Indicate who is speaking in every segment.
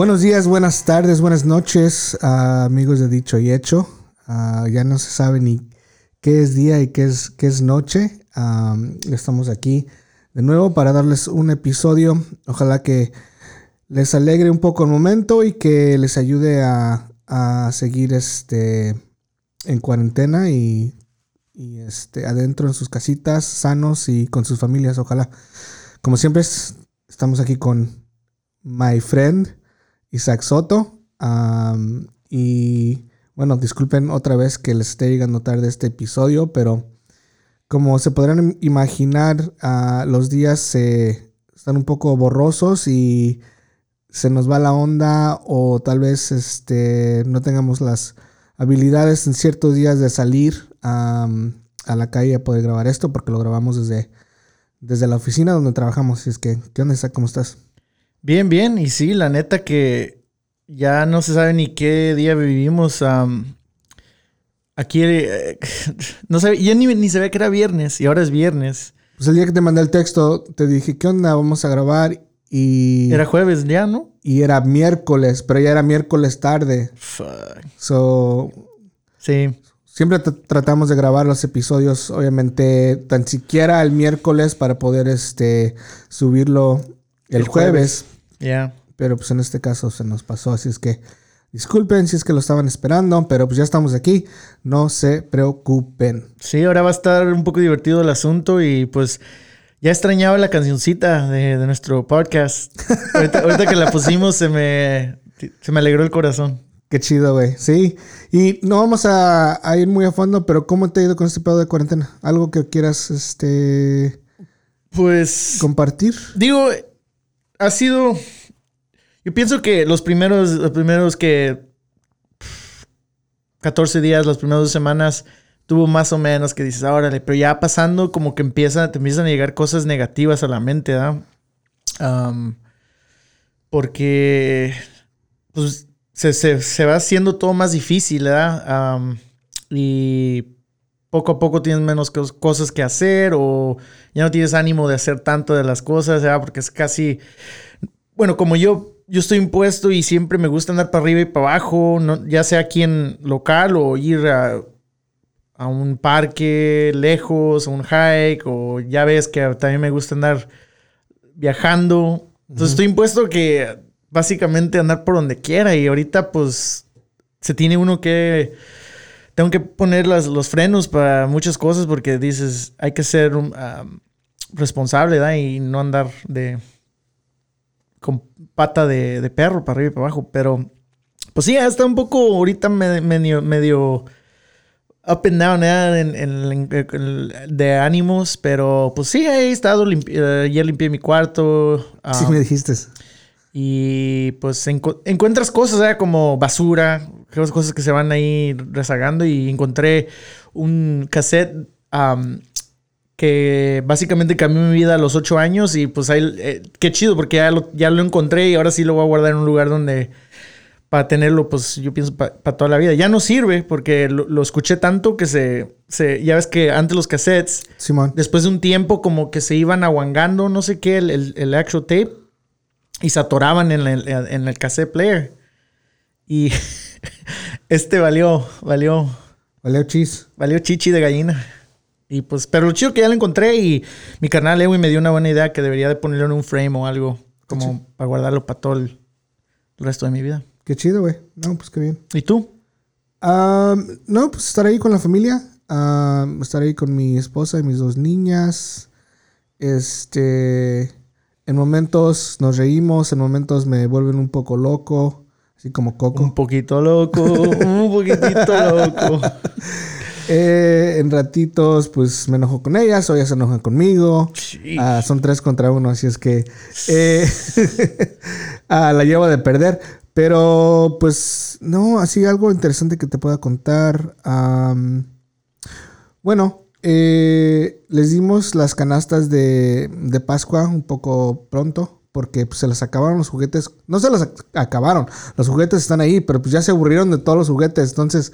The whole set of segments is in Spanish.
Speaker 1: Buenos días, buenas tardes, buenas noches, ah, amigos de Dicho y Hecho. Ah, ya no se sabe ni qué es día y qué es, qué es noche. Ah, estamos aquí de nuevo para darles un episodio. Ojalá que les alegre un poco el momento y que les ayude a, a seguir este, en cuarentena y, y, este, adentro en sus casitas, sanos y con sus familias, ojalá. Como siempre, estamos aquí con my friend Isaac Soto. Um, y bueno, disculpen otra vez que les esté llegando tarde este episodio, pero como se podrán imaginar, uh, los días están un poco borrosos y se nos va la onda o tal vez este, no tengamos las habilidades en ciertos días de salir a la calle a poder grabar esto porque lo grabamos desde, desde la oficina donde trabajamos. es que, ¿qué onda, Isaac? ¿Cómo estás?
Speaker 2: Bien, bien. Y sí, la neta que ya no se sabe ni qué día vivimos. aquí eh, no sé, ya ni, ni se ve que era viernes y ahora es viernes.
Speaker 1: Pues el día que te mandé el texto, te dije, ¿qué onda? Vamos a grabar. Y.
Speaker 2: Era jueves ya, ¿no?
Speaker 1: Y era miércoles, pero ya era miércoles tarde.
Speaker 2: Fuck.
Speaker 1: So.
Speaker 2: Sí.
Speaker 1: Siempre tratamos de grabar los episodios, obviamente, tan siquiera el miércoles para poder este, subirlo el, jueves.
Speaker 2: Ya.
Speaker 1: Pero pues en este caso se nos pasó, así es que disculpen si es que lo estaban esperando, pero pues ya estamos aquí, no se preocupen.
Speaker 2: Sí, ahora va a estar un poco divertido el asunto y pues ya extrañaba la cancioncita de, nuestro podcast. ahorita, que la pusimos se me, se me alegró el corazón.
Speaker 1: Qué chido, güey. Sí. Y no vamos a, ir muy a fondo, pero ¿cómo te ha ido con este pedo de cuarentena? ¿Algo que quieras, este...
Speaker 2: Pues...
Speaker 1: Compartir?
Speaker 2: Digo, ha sido. Yo pienso que los primeros, los primeros que. 14 días, las primeras dos semanas, tuvo más o menos que dices, órale, pero ya pasando, como que empieza, te empiezan a llegar cosas negativas a la mente, ¿verdad? porque. Pues se, va haciendo todo más difícil, ¿verdad? y poco a poco tienes menos cosas que hacer o ya no tienes ánimo de hacer tanto de las cosas, ¿ya? porque es casi, bueno, como yo, yo estoy impuesto y siempre me gusta andar para arriba y para abajo, no, ya sea aquí en local o ir a, a un parque lejos, a un hike, o ya ves que también me gusta andar viajando. Entonces estoy impuesto que básicamente andar por donde quiera y ahorita pues se tiene uno que tengo que poner los frenos para muchas cosas porque dices, hay que ser responsable, ¿da? Y no andar de con pata de, perro para arriba y para abajo. Pero, pues sí, está un poco ahorita medio, medio up and down de ánimos, pero pues sí, he estado, eh, ya limpié mi cuarto.
Speaker 1: sí, me dijiste.
Speaker 2: Y pues encuentras cosas ¿eh? como basura, cosas que se van ahí rezagando y encontré un cassette que básicamente cambió mi vida a los ocho años y pues ahí, eh, qué chido porque ya lo, ya lo encontré y ahora sí lo voy a guardar en un lugar donde para tenerlo, pues yo pienso para toda la vida. Ya no sirve porque lo, escuché tanto que se, se, ya ves que antes los cassettes, después de un tiempo como que se iban aguangando, no sé qué, el, el, el actual tape y se atoraban en el, en el cassette player. Y este valió, valió.
Speaker 1: Valió chis.
Speaker 2: Valió chichi de gallina. Y pues, pero lo chido que ya lo encontré y mi carnal Ewi me dio una buena idea que debería de ponerlo en un frame o algo, como para guardarlo para todo el, resto de mi vida.
Speaker 1: Qué chido, güey. No, pues qué bien.
Speaker 2: ¿Y tú?
Speaker 1: no, pues estar ahí con la familia, estar ahí con mi esposa y mis dos niñas. Este, en momentos nos reímos, en momentos me vuelven un poco loco. Así como Coco.
Speaker 2: Un poquito loco, un poquitito loco.
Speaker 1: Eh, en ratitos, pues me enojo con ellas o ellas se enojan conmigo. Ah, son tres contra uno, así es que eh, ah, la llevo de perder. Pero, pues, no, así algo interesante que te pueda contar. bueno, eh, les dimos las canastas de, de Pascua un poco pronto porque pues, se les acabaron los juguetes. No se los acabaron, los juguetes están ahí, pero pues ya se aburrieron de todos los juguetes. Entonces,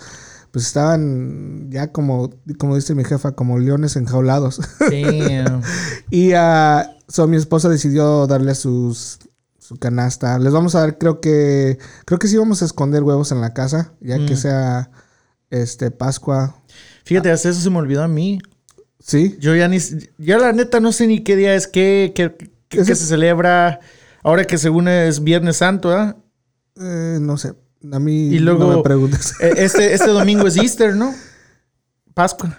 Speaker 1: pues estaban ya como, como dice mi jefa, como leones enjaulados. y uh, mi esposa decidió darle sus, su canasta. Les vamos a dar, creo que, creo que sí vamos a esconder huevos en la casa, ya que
Speaker 2: Mm.
Speaker 1: sea, este, Pascua.
Speaker 2: Fíjate, hasta eso se me olvidó a mí.
Speaker 1: Sí,
Speaker 2: Yo ya ni... Ya la neta no sé ni qué día es, qué, qué, se celebra. Ahora que según es Viernes Santo, ¿ah?
Speaker 1: eh, no sé. A mí
Speaker 2: Y luego-
Speaker 1: no me preguntes.
Speaker 2: Eh, Este, este domingo es Easter, ¿no? Pascua.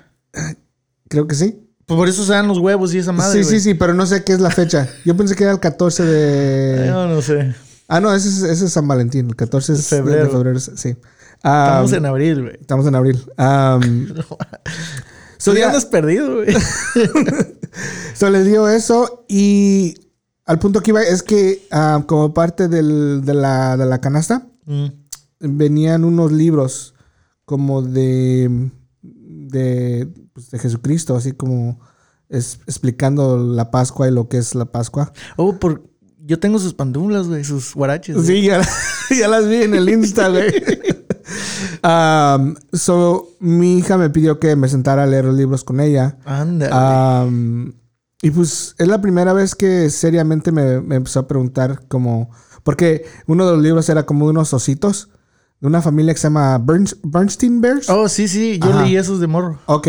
Speaker 1: creo que sí.
Speaker 2: Pues por eso se dan los huevos y esa madre.
Speaker 1: sí, sí, sí, pero no sé qué es la fecha. Yo pensé que era el 14 de...
Speaker 2: Yo no sé.
Speaker 1: Ah, no, ese es, ese es San Valentín. El 14 es de
Speaker 2: Febrero.
Speaker 1: de febrero, sí.
Speaker 2: Estamos en abril, güey.
Speaker 1: estamos en abril. Um,
Speaker 2: So,
Speaker 1: ya-
Speaker 2: ya andas perdido, güey.
Speaker 1: So les dio eso y al punto que iba es que como parte del- de, la, de la canasta
Speaker 2: Mm.
Speaker 1: venían unos libros como de, de, pues, de Jesucristo, así como es- explicando la Pascua y lo que es la Pascua.
Speaker 2: Oh, por... Yo tengo sus pandulas, güey, sus guaraches.
Speaker 1: Sí, ya, ya las vi en el Insta, güey. Um, so, mi hija me pidió que me sentara a leer los libros con ella.
Speaker 2: Ándale.
Speaker 1: Am, y pues es la primera vez que seriamente me, me empezó a preguntar como... Porque uno de los libros era como unos ositos de una familia que se llama Bernstein Bears.
Speaker 2: oh, sí, sí. Yo
Speaker 1: Ajá.
Speaker 2: leí esos de morro.
Speaker 1: Ok.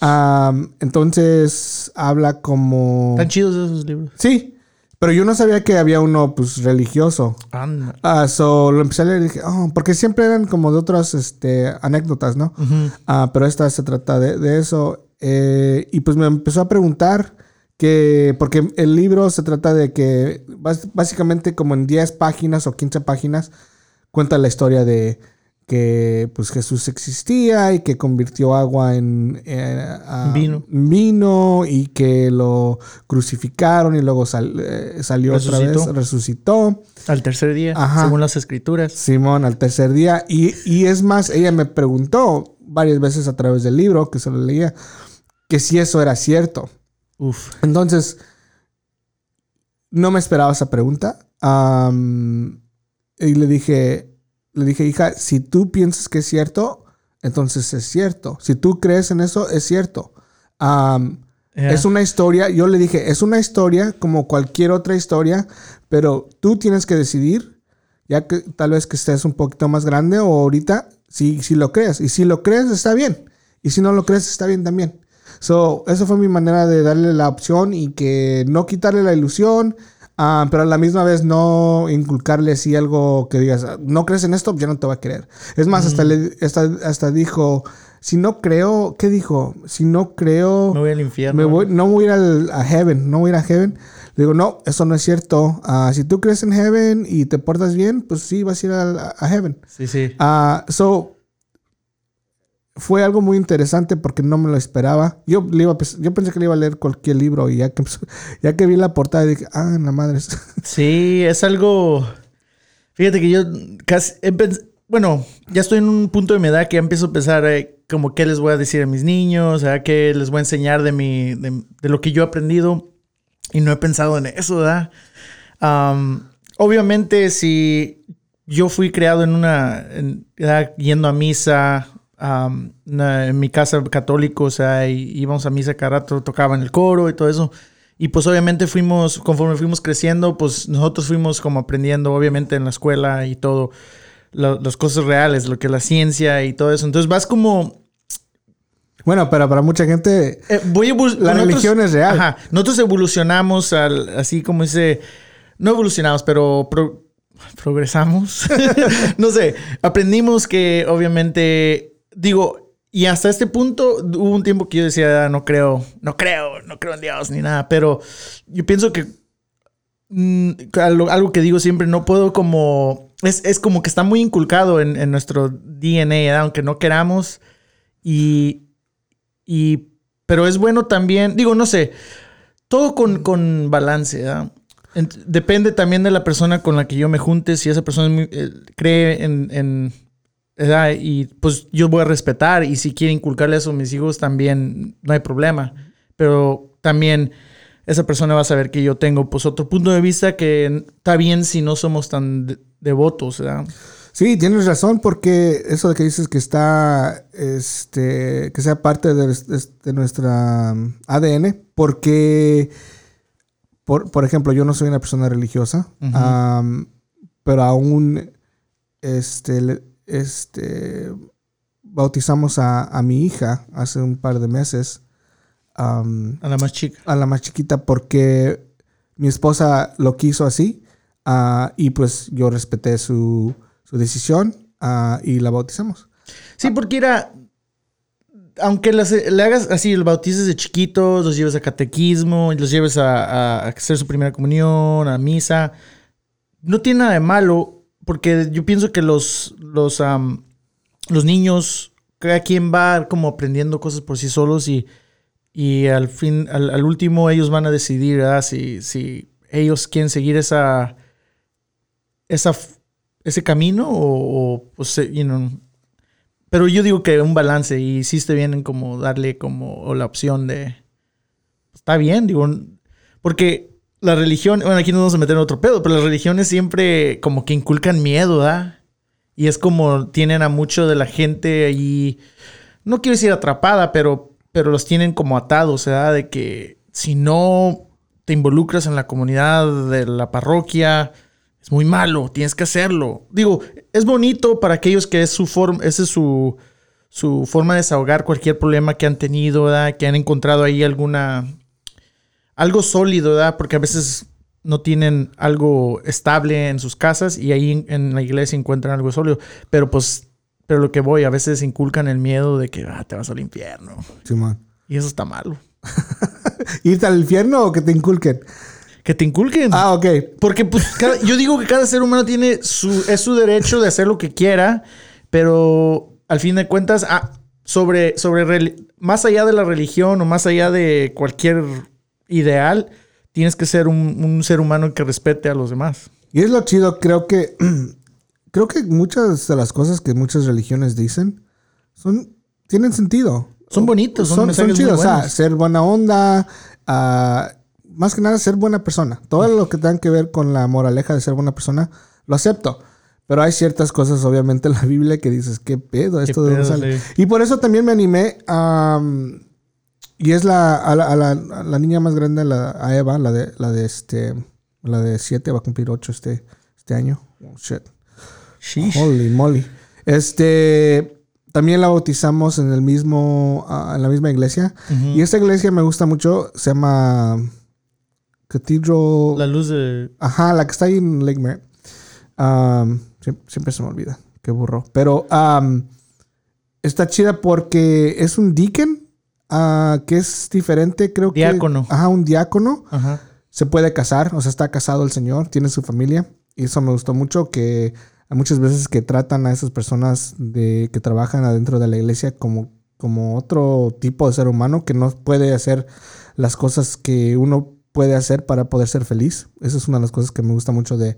Speaker 1: Am, entonces habla como...
Speaker 2: Están chidos esos libros.
Speaker 1: Sí, pero yo no sabía que había uno pues religioso.
Speaker 2: Anda.
Speaker 1: Ah, so lo empecé a leer y dije, oh, porque siempre eran como de otras este, anécdotas, ¿no? Ah, pero esta se trata de, de eso. Eh, y pues me empezó a preguntar que, porque el libro se trata de que básicamente como en 10 páginas o 15 páginas cuenta la historia de que pues Jesús existía y que convirtió agua en eh,
Speaker 2: Vino.
Speaker 1: vino y que lo crucificaron y luego sal- eh, salió otra vez, resucitó.
Speaker 2: Al tercer día,
Speaker 1: Ajá.
Speaker 2: según las escrituras.
Speaker 1: Simón al tercer día. Y, y es más, ella me preguntó varias veces a través del libro que se lo leía que si eso era cierto.
Speaker 2: Uf.
Speaker 1: Entonces, no me esperaba esa pregunta. Y le dije, le dije, hija, si tú piensas que es cierto, entonces es cierto. Si tú crees en eso, es cierto.
Speaker 2: Ya.
Speaker 1: es una historia, yo le dije, es una historia como cualquier otra historia, pero tú tienes que decidir, ya que tal vez que estés un poquito más grande o ahorita, si, si lo crees. Y si lo crees, está bien. Y si no lo crees, está bien también. So, esa fue mi manera de darle la opción y que no quitarle la ilusión, ah, pero a la misma vez no inculcarle así algo que digas, "Ah, no crees en esto, ya no te va a querer. Es más, hasta, le, hasta, hasta dijo, si no creo, ¿qué dijo? Si no creo...
Speaker 2: Me voy al infierno.
Speaker 1: Me voy, no voy a ir al, a heaven, no voy a ir a heaven. Le digo, no, eso no es cierto. Ah, si tú crees en heaven y te portas bien, pues sí, vas a ir a, a heaven.
Speaker 2: Sí, sí.
Speaker 1: Ah, so, fue algo muy interesante porque no me lo esperaba. Yo, le iba yo pensé que le iba a leer cualquier libro y ya que, ya que vi la portada dije, ah, la madre.
Speaker 2: Sí, es algo. Fíjate que yo casi. Bueno, ya estoy en un punto de mi edad que ya empiezo a pensar eh, como qué les voy a decir a mis niños, a qué les voy a enseñar de, mi, de, lo que yo he aprendido. Y no he pensado en eso, ¿verdad? Am, obviamente, si yo fui creado en una. yendo a misa. Na- en mi casa católico, o sea, íbamos a misa cada rato, tocaban el coro y todo eso. Y pues obviamente fuimos, conforme fuimos creciendo, pues nosotros fuimos como aprendiendo, obviamente en la escuela y todo, lo- las cosas reales, lo que es la ciencia y todo eso. Entonces vas como...
Speaker 1: bueno, pero para mucha gente,
Speaker 2: eh, voy
Speaker 1: La
Speaker 2: nosotros-
Speaker 1: religión es real.
Speaker 2: Ajá, nosotros evolucionamos al, así como dice, no evolucionamos, pero pro- progresamos. no sé, aprendimos que obviamente, digo, y hasta este punto hubo un tiempo que yo decía, "Ah, no creo, no creo, no creo en Dios ni nada, pero yo pienso que mm, algo, que digo siempre, no puedo como, es, es como que está muy inculcado en, en nuestro DNA, aunque no queramos, y, y, pero es bueno también, digo, no sé, todo con, con balance. Ent- Depende también de la persona con la que yo me junte, si esa persona eh, cree en- ¿verdad? Y pues yo voy a respetar y si quiere inculcarle eso a mis hijos también no hay problema. Pero también esa persona va a saber que yo tengo pues otro punto de vista que está bien si no somos tan de- devotos, ¿verdad?
Speaker 1: Sí, tienes razón, porque eso de que dices que está, este, que sea parte de, de- de nuestra um, ADN, porque por, por ejemplo, yo no soy una persona religiosa, pero aún este, este, bautizamos a, a mi hija hace un par de meses,
Speaker 2: A la más chica.
Speaker 1: a la más chiquita, porque mi esposa lo quiso así ah, y pues yo respeté su, su decisión ah, y la bautizamos.
Speaker 2: Sí, porque era. Aunque las- le hagas así, los bautices de chiquitos, los lleves a catequismo, los lleves a hacer su primera comunión, a misa, no tiene nada de malo, porque yo pienso que los, los, am, los niños, cada quien va como aprendiendo cosas por sí solos y, y al fin, al, al último ellos van a decidir. Si, si ellos quieren seguir esa, esa, ese camino o, o, pues, you know, pero yo digo que un balance y hiciste bien en como darle como la opción de... Está bien, digo, porque la religión, bueno, aquí nos vamos a meter en otro pedo, pero las religiones siempre como que inculcan miedo, ¿verdad? Y es como tienen a mucho de la gente ahí, no quiero decir atrapada, pero, pero los tienen como atados, ¿verdad? De que si no te involucras en la comunidad de la parroquia, es muy malo, tienes que hacerlo. Digo, es bonito para aquellos que es su forma, esa es su, su forma de desahogar cualquier problema que han tenido, ¿verdad? Que han encontrado ahí alguna, algo sólido, ¿verdad? Porque a veces no tienen algo estable en sus casas y ahí en, la iglesia encuentran algo sólido. Pero pues, pero lo que voy, a veces inculcan el miedo de que ah, te vas al infierno. Y eso está malo.
Speaker 1: ¿Irte al infierno o que te inculquen?
Speaker 2: Que te inculquen.
Speaker 1: Ah, ok.
Speaker 2: Porque pues, cada- yo digo que cada ser humano tiene su, es su derecho de hacer lo que quiera, pero al fin de cuentas, ah, sobre, sobre más allá de la religión o más allá de cualquier ideal, tienes que ser un, un ser humano que respete a los demás.
Speaker 1: Y es lo chido, creo que creo que muchas de las cosas que muchas religiones dicen son tienen sentido.
Speaker 2: Son bonitos, son
Speaker 1: son, son chidos. O sea, ser buena onda, ah, más que nada ser buena persona. Todo lo que tenga que ver con la moraleja de ser buena persona, lo acepto. Pero hay ciertas cosas, obviamente, en la Biblia que dices, ¿qué pedo? ¿Esto de dónde sale?
Speaker 2: sí.
Speaker 1: Y por eso también me animé a... y es la, a la, a la- a la niña más grande, la, a Eva, la de, la de este... La de 7, va a cumplir 8 este, este año. Oh, shit.
Speaker 2: Sheesh.
Speaker 1: Holy moly. Este. También la bautizamos en el mismo. ah, en la misma iglesia. Y esta iglesia me gusta mucho. Se llama. Cathedral.
Speaker 2: La luz de...
Speaker 1: Ajá, la que está ahí en Lake Merritt. Um, siem- siempre, se me olvida. Qué burro. Pero um, está chida porque es un deacon. Ah, que es diferente, creo que.
Speaker 2: Diácono.
Speaker 1: Ajá, un diácono
Speaker 2: Ajá.
Speaker 1: se puede casar, o sea, está casado el señor, tiene su familia. Y eso me gustó mucho, que hay muchas veces que tratan a esas personas de, que trabajan adentro de la iglesia como, como otro tipo de ser humano que no puede hacer las cosas que uno puede hacer para poder ser feliz. Esa es una de las cosas que me gusta mucho de,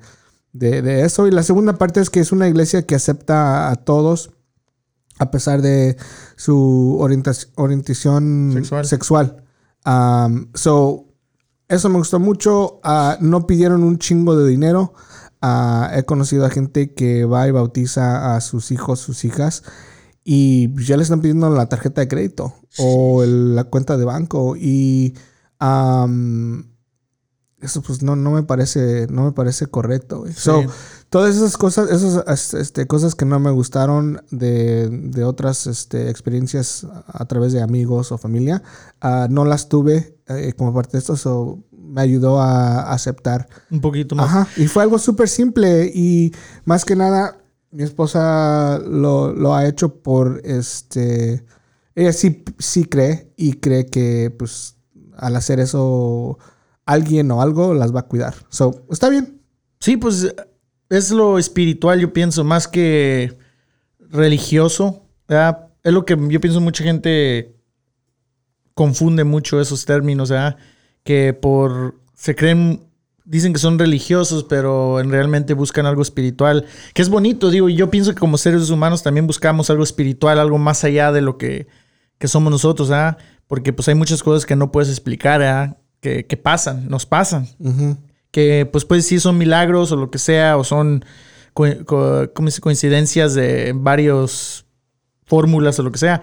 Speaker 1: de, de eso. Y la segunda parte es que es una iglesia que acepta a todos a pesar de su orientac- orientación
Speaker 2: Sexual.
Speaker 1: sexual. Um, so, eso me gustó mucho. Ah, no pidieron un chingo de dinero. Ah, he conocido a gente que va y bautiza a sus hijos, sus hijas, y ya le están pidiendo la tarjeta de crédito o el- la cuenta de banco. Y am, eso pues no, no me parece, no me parece correcto. güey. So, todas esas cosas, esas este, cosas que no me gustaron de, de otras este, experiencias a través de amigos o familia, ah, no las tuve eh, como parte de esto, so, me ayudó a aceptar.
Speaker 2: Un poquito más.
Speaker 1: Ajá, y fue algo súper simple y más que nada mi esposa lo, lo ha hecho por este... Ella sí, sí cree y cree que pues al hacer eso alguien o algo las va a cuidar. So, está bien.
Speaker 2: Sí, pues es lo espiritual, yo pienso, más que religioso. Es lo que yo pienso mucha gente confunde mucho esos términos, ¿verdad? Que por se creen dicen que son religiosos, pero en realmente buscan algo espiritual, que es bonito, digo, y yo pienso que como seres humanos también buscamos algo espiritual, algo más allá de lo que, que somos nosotros, ¿ah? Porque pues hay muchas cosas que no puedes explicar, ¿ah? Que, que pasan, nos pasan. Que pues pues sí son milagros o lo que sea, o son coincidencias de varios fórmulas o lo que sea,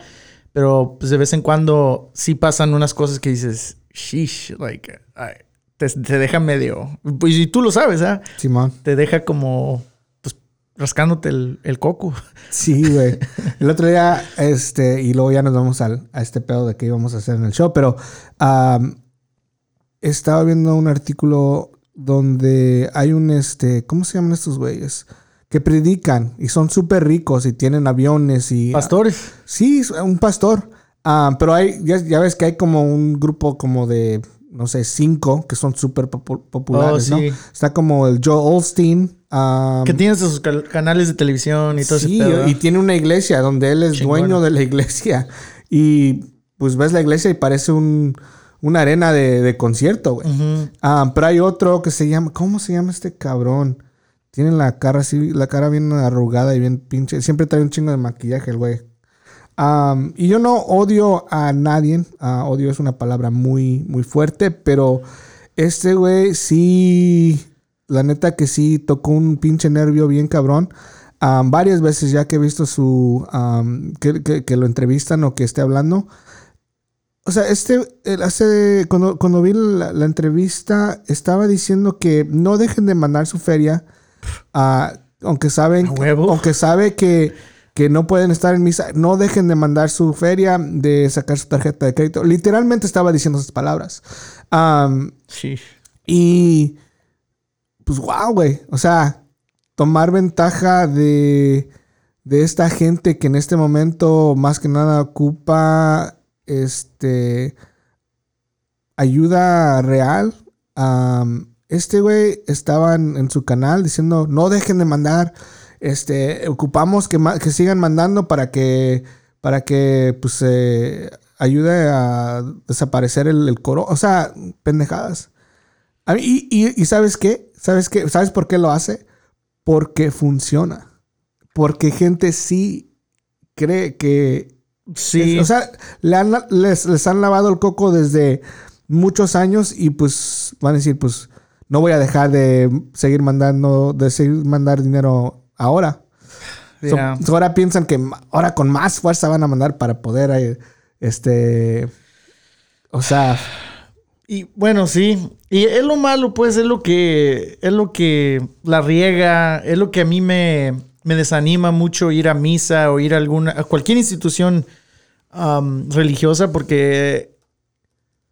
Speaker 2: pero pues de vez en cuando sí pasan unas cosas que dices, sheesh, like, ay, te, te deja medio. Pues y tú lo sabes, ¿ah?
Speaker 1: Simón.
Speaker 2: Te deja como. Pues rascándote el, el coco.
Speaker 1: Sí, güey. El otro día, este, y luego ya nos vamos al, a este pedo de qué íbamos a hacer en el show, pero estaba viendo un artículo donde hay un, este, ¿cómo se llaman estos güeyes? Que predican y son súper ricos y tienen aviones y...
Speaker 2: Pastores.
Speaker 1: Sí, un pastor. Ah, pero hay, ya, ya ves que hay como un grupo como de, no sé, cinco que son súper popu- populares,
Speaker 2: Oh,
Speaker 1: ¿no?
Speaker 2: sí.
Speaker 1: Está como el Joe Olstein.
Speaker 2: Que tienes sus canales de televisión y todo
Speaker 1: sí,
Speaker 2: ese pedo.
Speaker 1: y tiene una iglesia donde él es
Speaker 2: Chingón.
Speaker 1: dueño de la iglesia. Y pues ves la iglesia y parece un, una arena de, de concierto, güey. Ah, pero hay otro que se llama, ¿cómo se llama este cabrón? Tiene la cara así, la cara bien arrugada y bien pinche. Siempre trae un chingo de maquillaje el güey. Am, y yo no odio a nadie. ah, odio es una palabra muy, muy fuerte, pero este güey sí, la neta que sí tocó un pinche nervio bien cabrón. Varias veces ya que he visto su, am, que, que- que lo entrevistan o que esté hablando. O sea, este, hace, cuando, cuando vi la, la entrevista, estaba diciendo que no dejen de mandar su feria, ah, aunque saben,
Speaker 2: ¿A huevo?
Speaker 1: aunque sabe que, que no pueden estar en misa, no dejen de mandar su feria, de sacar su tarjeta de crédito. Literalmente estaba diciendo esas palabras.
Speaker 2: Sí.
Speaker 1: y pues wow, güey. O sea, tomar ventaja de, de esta gente que en este momento más que nada ocupa este ayuda real. Am, este güey estaba en, su canal diciendo no dejen de mandar. Este, ocupamos que, que sigan mandando para que para que pues ayude a desaparecer el, coro. O sea, pendejadas. Y, y- y ¿sabes qué? ¿Sabes qué? ¿Sabes por qué lo hace? Porque funciona. Porque gente sí cree que...
Speaker 2: Sí.
Speaker 1: O sea, le han- les, les han lavado el coco desde muchos años y pues van a decir, pues no voy a dejar de seguir mandando, de seguir mandar dinero ahora. So-
Speaker 2: Ya.
Speaker 1: so ahora piensan que ahora con más fuerza van a mandar para poder, eh, este, o sea,
Speaker 2: Y bueno, sí. Y es lo malo, pues, es lo que. Es lo que la riega. Es lo que a mí me, me desanima mucho ir a misa o ir a alguna. a cualquier institución religiosa, porque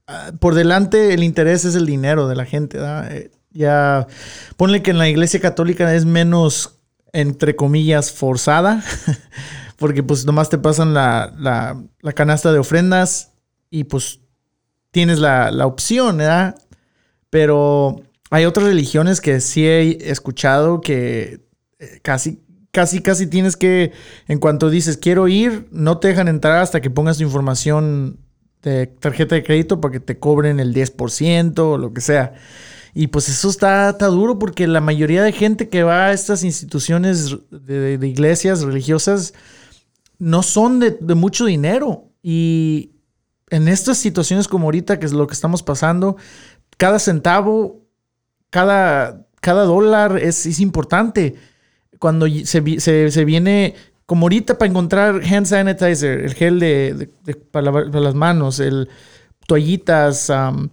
Speaker 2: ah, por delante el interés es el dinero de la gente. Eh, Ya. Ponle que en la iglesia católica es menos, entre comillas, forzada. porque pues nomás te pasan la, la, la canasta de ofrendas y pues tienes la, la opción. Pero hay otras religiones que sí he escuchado que eh, casi, casi, casi tienes que, en cuanto dices quiero ir, no te dejan entrar hasta que pongas tu información de tarjeta de crédito para que te cobren el 10% o lo que sea. Y pues eso está, está duro porque la mayoría de gente que va a estas instituciones de, iglesias religiosas no son de, de mucho dinero. Y en estas situaciones como ahorita, que es lo que estamos pasando, cada centavo, cada, cada dólar es, es importante. Cuando se, vi- se- se viene, como ahorita para encontrar hand sanitizer, el gel de, para, para las manos, el toallitas, am,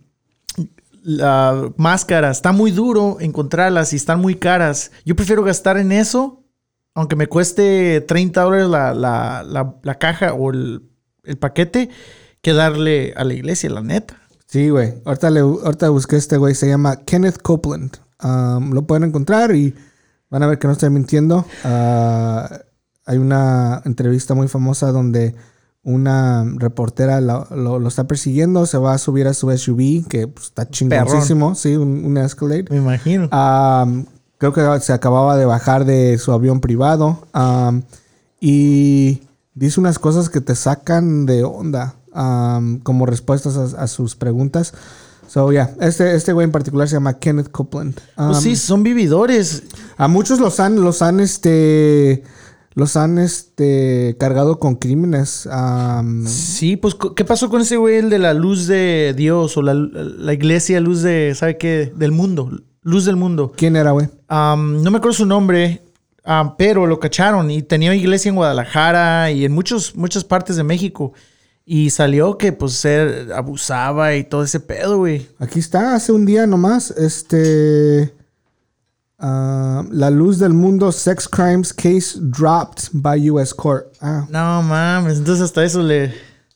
Speaker 2: la máscara, está muy duro encontrarlas y están muy caras. Yo prefiero gastar en eso, aunque me cueste 30 dólares la, la- la- la caja o el, el paquete, que darle a la iglesia, la neta.
Speaker 1: Sí, güey. Ahorita, le, ahorita busqué este güey. Se llama Kenneth Copeland. Um, lo pueden encontrar y van a ver que no estoy mintiendo. Ah, hay una entrevista muy famosa donde una reportera lo, lo- lo está persiguiendo. Se va a subir a su SUV, que pues, está chingoncísimo. Sí, un, un Escalade.
Speaker 2: Me imagino.
Speaker 1: Um, creo que se acababa de bajar de su avión privado. um, y dice unas cosas que te sacan de onda um, como respuestas a, a sus preguntas. So, yeah, este, este güey en particular se llama Kenneth Copeland.
Speaker 2: Pues
Speaker 1: Um,
Speaker 2: sí, son vividores.
Speaker 1: A muchos los han, los han, este, los han, este, cargado con crímenes. um,
Speaker 2: Sí, pues, ¿qué pasó con ese güey, el de la luz de Dios o la, la iglesia luz de, ¿sabe qué? Del mundo, luz del mundo.
Speaker 1: ¿Quién era, güey?
Speaker 2: Am, no me acuerdo su nombre, pero lo cacharon y tenía iglesia en Guadalajara y en muchos, muchas partes de México. Y salió que pues él abusaba y todo ese pedo, güey.
Speaker 1: Aquí está, hace un día nomás, este... ah, la luz del mundo, sex crimes case dropped by U.S. court. Ah,
Speaker 2: No mames, entonces hasta eso le...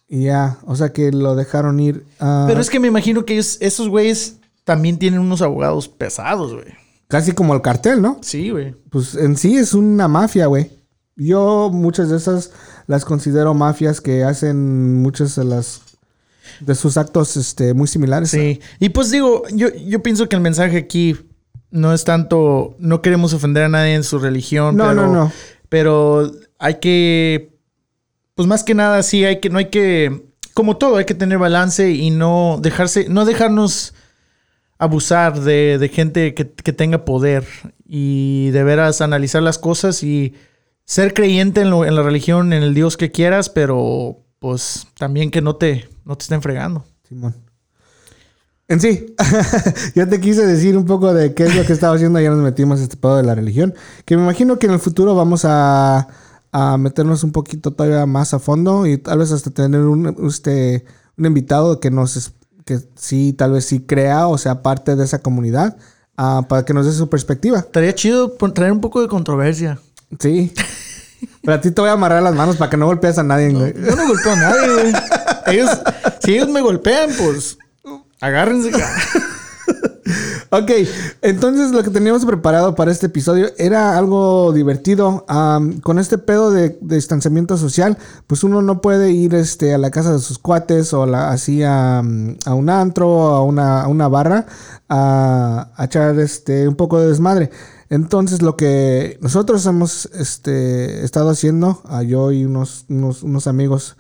Speaker 1: ya, o sea que lo dejaron ir. ah,
Speaker 2: Pero es que me imagino que ellos, esos güeyes también tienen unos abogados pesados, güey.
Speaker 1: Casi como el cartel, ¿no?
Speaker 2: Sí, güey.
Speaker 1: Pues en sí es una mafia, güey. Yo muchas de esas las considero mafias que hacen muchas de las de sus actos este, muy similares.
Speaker 2: Sí. Y pues digo, yo, yo pienso que el mensaje aquí no es tanto, no queremos ofender a nadie en su religión,
Speaker 1: No,
Speaker 2: pero,
Speaker 1: no, no.
Speaker 2: pero hay que, pues más que nada, sí, hay que, no hay que, como todo, hay que tener balance y no dejarse, no dejarnos abusar de, de gente que, que tenga poder y de veras analizar las cosas y ser creyente en, lo- en la religión, en el Dios que quieras, pero pues también que no te, no te estén fregando.
Speaker 1: Simón. En sí, ya te quise decir un poco de qué es lo que estaba haciendo. Ya nos metimos a este pedo de la religión. Que me imagino que en el futuro vamos a, a meternos un poquito todavía más a fondo y tal vez hasta tener un, este, un invitado que nos es- que sí, tal vez sí crea o sea parte de esa comunidad ah, para que nos dé su perspectiva.
Speaker 2: Estaría chido traer un poco de controversia.
Speaker 1: Sí. Pero a ti te voy a amarrar las manos para que no golpees a nadie. güey.
Speaker 2: Yo no golpeo a nadie, güey. Ellos, si ellos me golpean, pues agárrense.
Speaker 1: Ok, entonces lo que teníamos preparado para este episodio era algo divertido. Am, con este pedo de, de distanciamiento social, pues uno no puede ir este, a la casa de sus cuates o la- así a, a un antro o a una, a una barra a, a echar este, un poco de desmadre. Entonces lo que nosotros hemos este, estado haciendo, a yo y unos, unos, unos amigos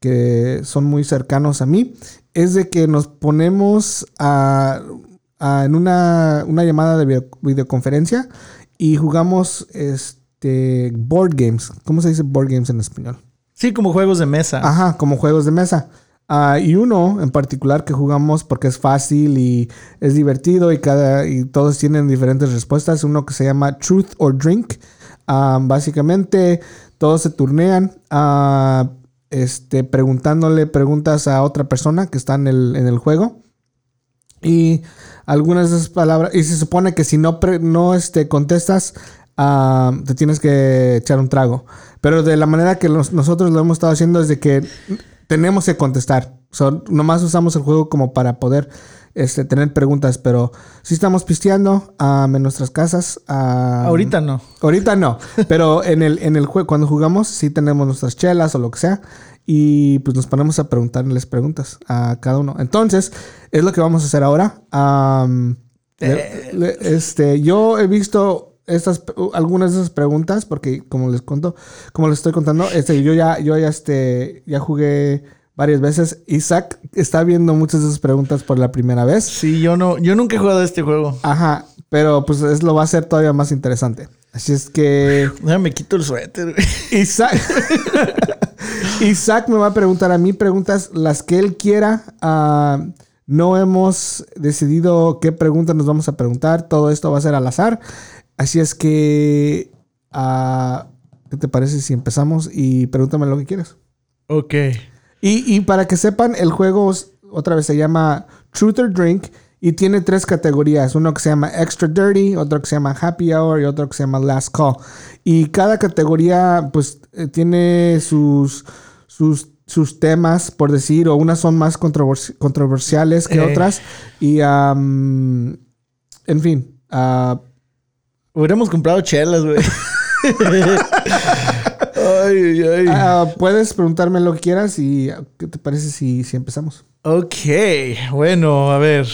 Speaker 1: que son muy cercanos a mí, es de que nos ponemos a, a- en una, una llamada de video- videoconferencia y jugamos este board games. ¿Cómo se dice board games en español?
Speaker 2: Sí, como juegos de mesa.
Speaker 1: Ajá, como juegos de mesa. Ah, y uno en particular que jugamos porque es fácil y es divertido y cada y todos tienen diferentes respuestas. Uno que se llama Truth or Drink. Ah, básicamente todos se turnean ah, este, preguntándole preguntas a otra persona que está en el, en el juego. Y algunas de esas palabras. Y se supone que si no, pre- no este, contestas, te tienes que echar un trago. Pero de la manera que nosotros lo hemos estado haciendo es de que tenemos que contestar. So, nomás usamos el juego como para poder este, tener preguntas. Pero si estamos pisteando ah, en nuestras casas. ah,
Speaker 2: Ahorita no.
Speaker 1: Ahorita no, pero en el, en el juego, cuando jugamos, sí tenemos nuestras chelas o lo que sea. Y pues nos ponemos a preguntarles preguntas a cada uno. Entonces, es lo que vamos a hacer ahora. Le- este, yo he visto estas, algunas de esas preguntas, porque como les cuento, como les estoy contando, este, yo ya, yo ya, este, ya jugué varias veces. Isaac está viendo muchas de esas preguntas por la primera vez.
Speaker 2: Sí, yo no, yo nunca he jugado a este juego.
Speaker 1: Ajá, pero pues es, lo va a hacer todavía más interesante. Así es que
Speaker 2: Déjame quito el suéter.
Speaker 1: Isaac, Isaac me va a preguntar a mí preguntas las que él quiera. Ah, no hemos decidido qué preguntas nos vamos a preguntar. Todo esto va a ser al azar. Así es que, ah, ¿qué te parece si empezamos y pregúntame lo que quieras?
Speaker 2: Ok.
Speaker 1: Y, y para que sepan, el juego otra vez se llama Truth or Drink y tiene tres categorías. Uno que se llama Extra Dirty, otro que se llama Happy Hour y otro que se llama Last Call. Y cada categoría pues eh, tiene sus, sus, sus temas, por decir, o unas son más controversi- controversiales que
Speaker 2: Eh.
Speaker 1: otras. Y, am, en fin, ah,
Speaker 2: Hubiéramos comprado chelas, güey. ay, ay, ay.
Speaker 1: ah, puedes preguntarme lo que quieras y ah, ¿qué te parece si, si empezamos?
Speaker 2: Ok, bueno, a ver.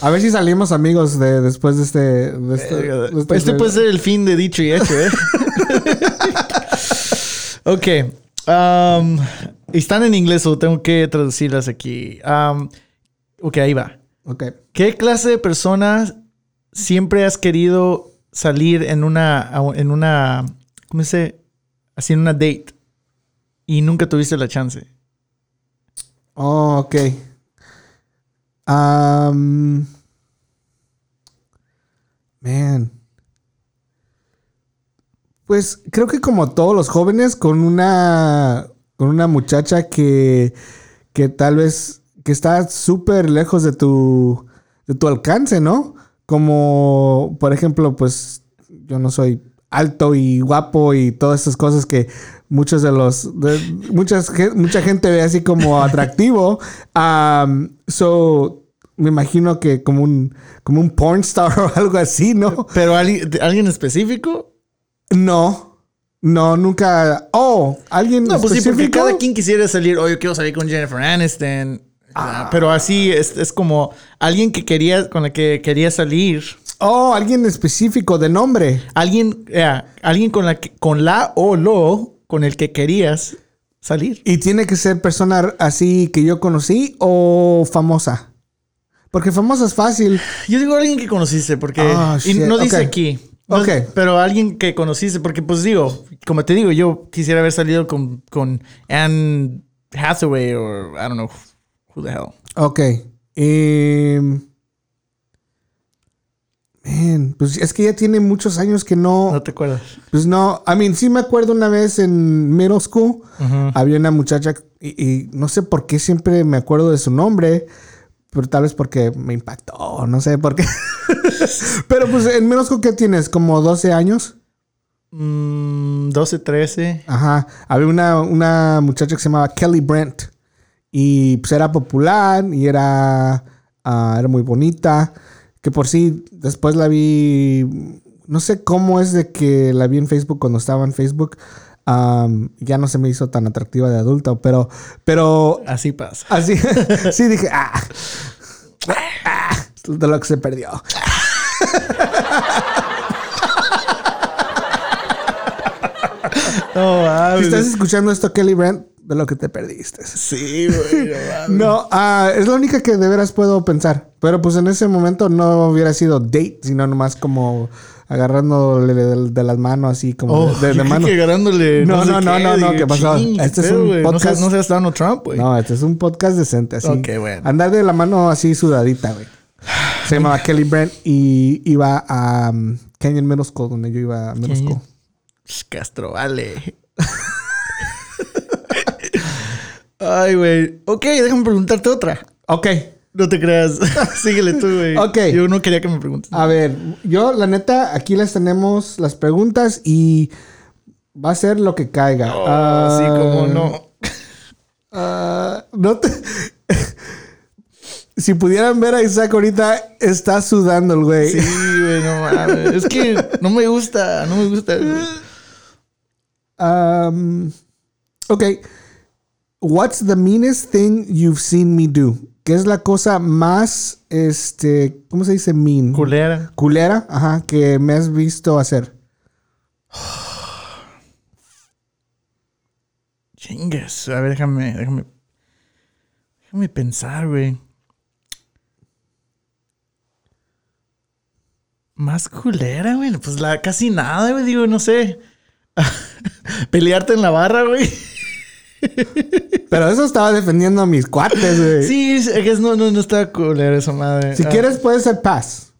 Speaker 1: A ver si salimos amigos de después de este. de este- de este
Speaker 2: este puede ser el fin de dicho y hecho, ¿eh? ok. um, están en inglés o tengo que traducirlas aquí. Um, ok, ahí va.
Speaker 1: Ok.
Speaker 2: ¿Qué clase de personas siempre has querido salir en una, en una, ¿cómo se dice? Así en una date y nunca tuviste la chance?
Speaker 1: Oh, ok. Am, man. Pues creo que como todos los jóvenes, con una. con una muchacha que, que tal vez que está súper lejos de tu, de tu alcance, ¿no? Como, por ejemplo, pues yo no soy alto y guapo y todas esas cosas que muchos de los de, muchas mucha gente ve así como atractivo um, so me imagino que como un como un porn star o algo así no
Speaker 2: pero alguien alguien específico
Speaker 1: no no nunca oh alguien
Speaker 2: no pues sí porque cada quien quisiera salir oh yo quiero salir con Jennifer Aniston ah. pero así es, es como alguien que quería con la que quería salir
Speaker 1: Oh, alguien específico de nombre.
Speaker 2: Alguien, alguien con la con la o lo con el que querías salir.
Speaker 1: ¿Y tiene que ser persona así que yo conocí o famosa? Porque famosa es fácil.
Speaker 2: Yo digo alguien que conociste, porque ah, y no dice aquí. ok. Pero alguien que conociste, porque pues digo, como te digo, yo quisiera haber salido con, con Anne Hathaway o I don't know who the hell.
Speaker 1: Ok. Eh, pues es que ya tiene muchos años que no.
Speaker 2: No te acuerdas.
Speaker 1: Pues no. I mean, sí me acuerdo una vez en middle school. Había una muchacha y, no sé por qué siempre me acuerdo de su nombre. Pero tal vez porque me impactó. No sé por qué. pero pues en middle school, ¿qué tienes? ¿Como 12 años?
Speaker 2: 12, mm, 13.
Speaker 1: Ajá. Había una, una muchacha que se llamaba Kelly Brent. Y pues era popular y era, ah, era muy bonita. Que por sí, después la vi. No sé cómo es de que la vi en Facebook cuando estaba en Facebook. ya no se me hizo tan atractiva de adulto, pero. pero
Speaker 2: así pasa.
Speaker 1: Así. sí, dije, ah, ah, de lo que se perdió. si estás escuchando esto, Kelly Brent, de lo que te perdiste.
Speaker 2: Sí, güey.
Speaker 1: no, uh, es la única que de veras puedo pensar. Pero pues en ese momento no hubiera sido date, sino nomás como agarrándole de, las manos así como
Speaker 2: oh, de, de mano. agarrándole.
Speaker 1: No, no, no, no, no, ¿qué pasó?
Speaker 2: Este es un podcast. No seas Donald Trump, güey.
Speaker 1: No, este es un podcast decente, así.
Speaker 2: Ok, bueno.
Speaker 1: Andar de la mano así sudadita, güey. Se llamaba Kelly Brent y iba a um, Canyon Middle School, donde yo iba a Middle School.
Speaker 2: Castro, vale. Ay, güey. Ok, déjame preguntarte otra.
Speaker 1: Ok.
Speaker 2: No te creas. Síguele tú, güey.
Speaker 1: Ok.
Speaker 2: Yo no quería que me preguntes.
Speaker 1: A ver, yo, la neta, aquí les tenemos las preguntas y va a ser lo que caiga.
Speaker 2: Oh, así como no.
Speaker 1: Uh, no te. si pudieran ver a Isaac ahorita, está sudando el güey.
Speaker 2: Sí, güey, no mames. Es que no me gusta, no me gusta.
Speaker 1: Um, ok. What's the meanest thing you've seen me do? ¿Qué es la cosa más, este, ¿cómo se dice mean?
Speaker 2: Culera.
Speaker 1: Culera, ajá, que me has visto hacer.
Speaker 2: Chingas. A ver, déjame, déjame. Déjame pensar, güey. Más culera, güey. Pues la casi nada, güey. Digo, no sé. Pelearte en la barra, güey.
Speaker 1: Pero eso estaba defendiendo a mis cuates, güey.
Speaker 2: Sí, es que no, no, no está culero esa madre.
Speaker 1: Si ah. quieres, puede ser pass.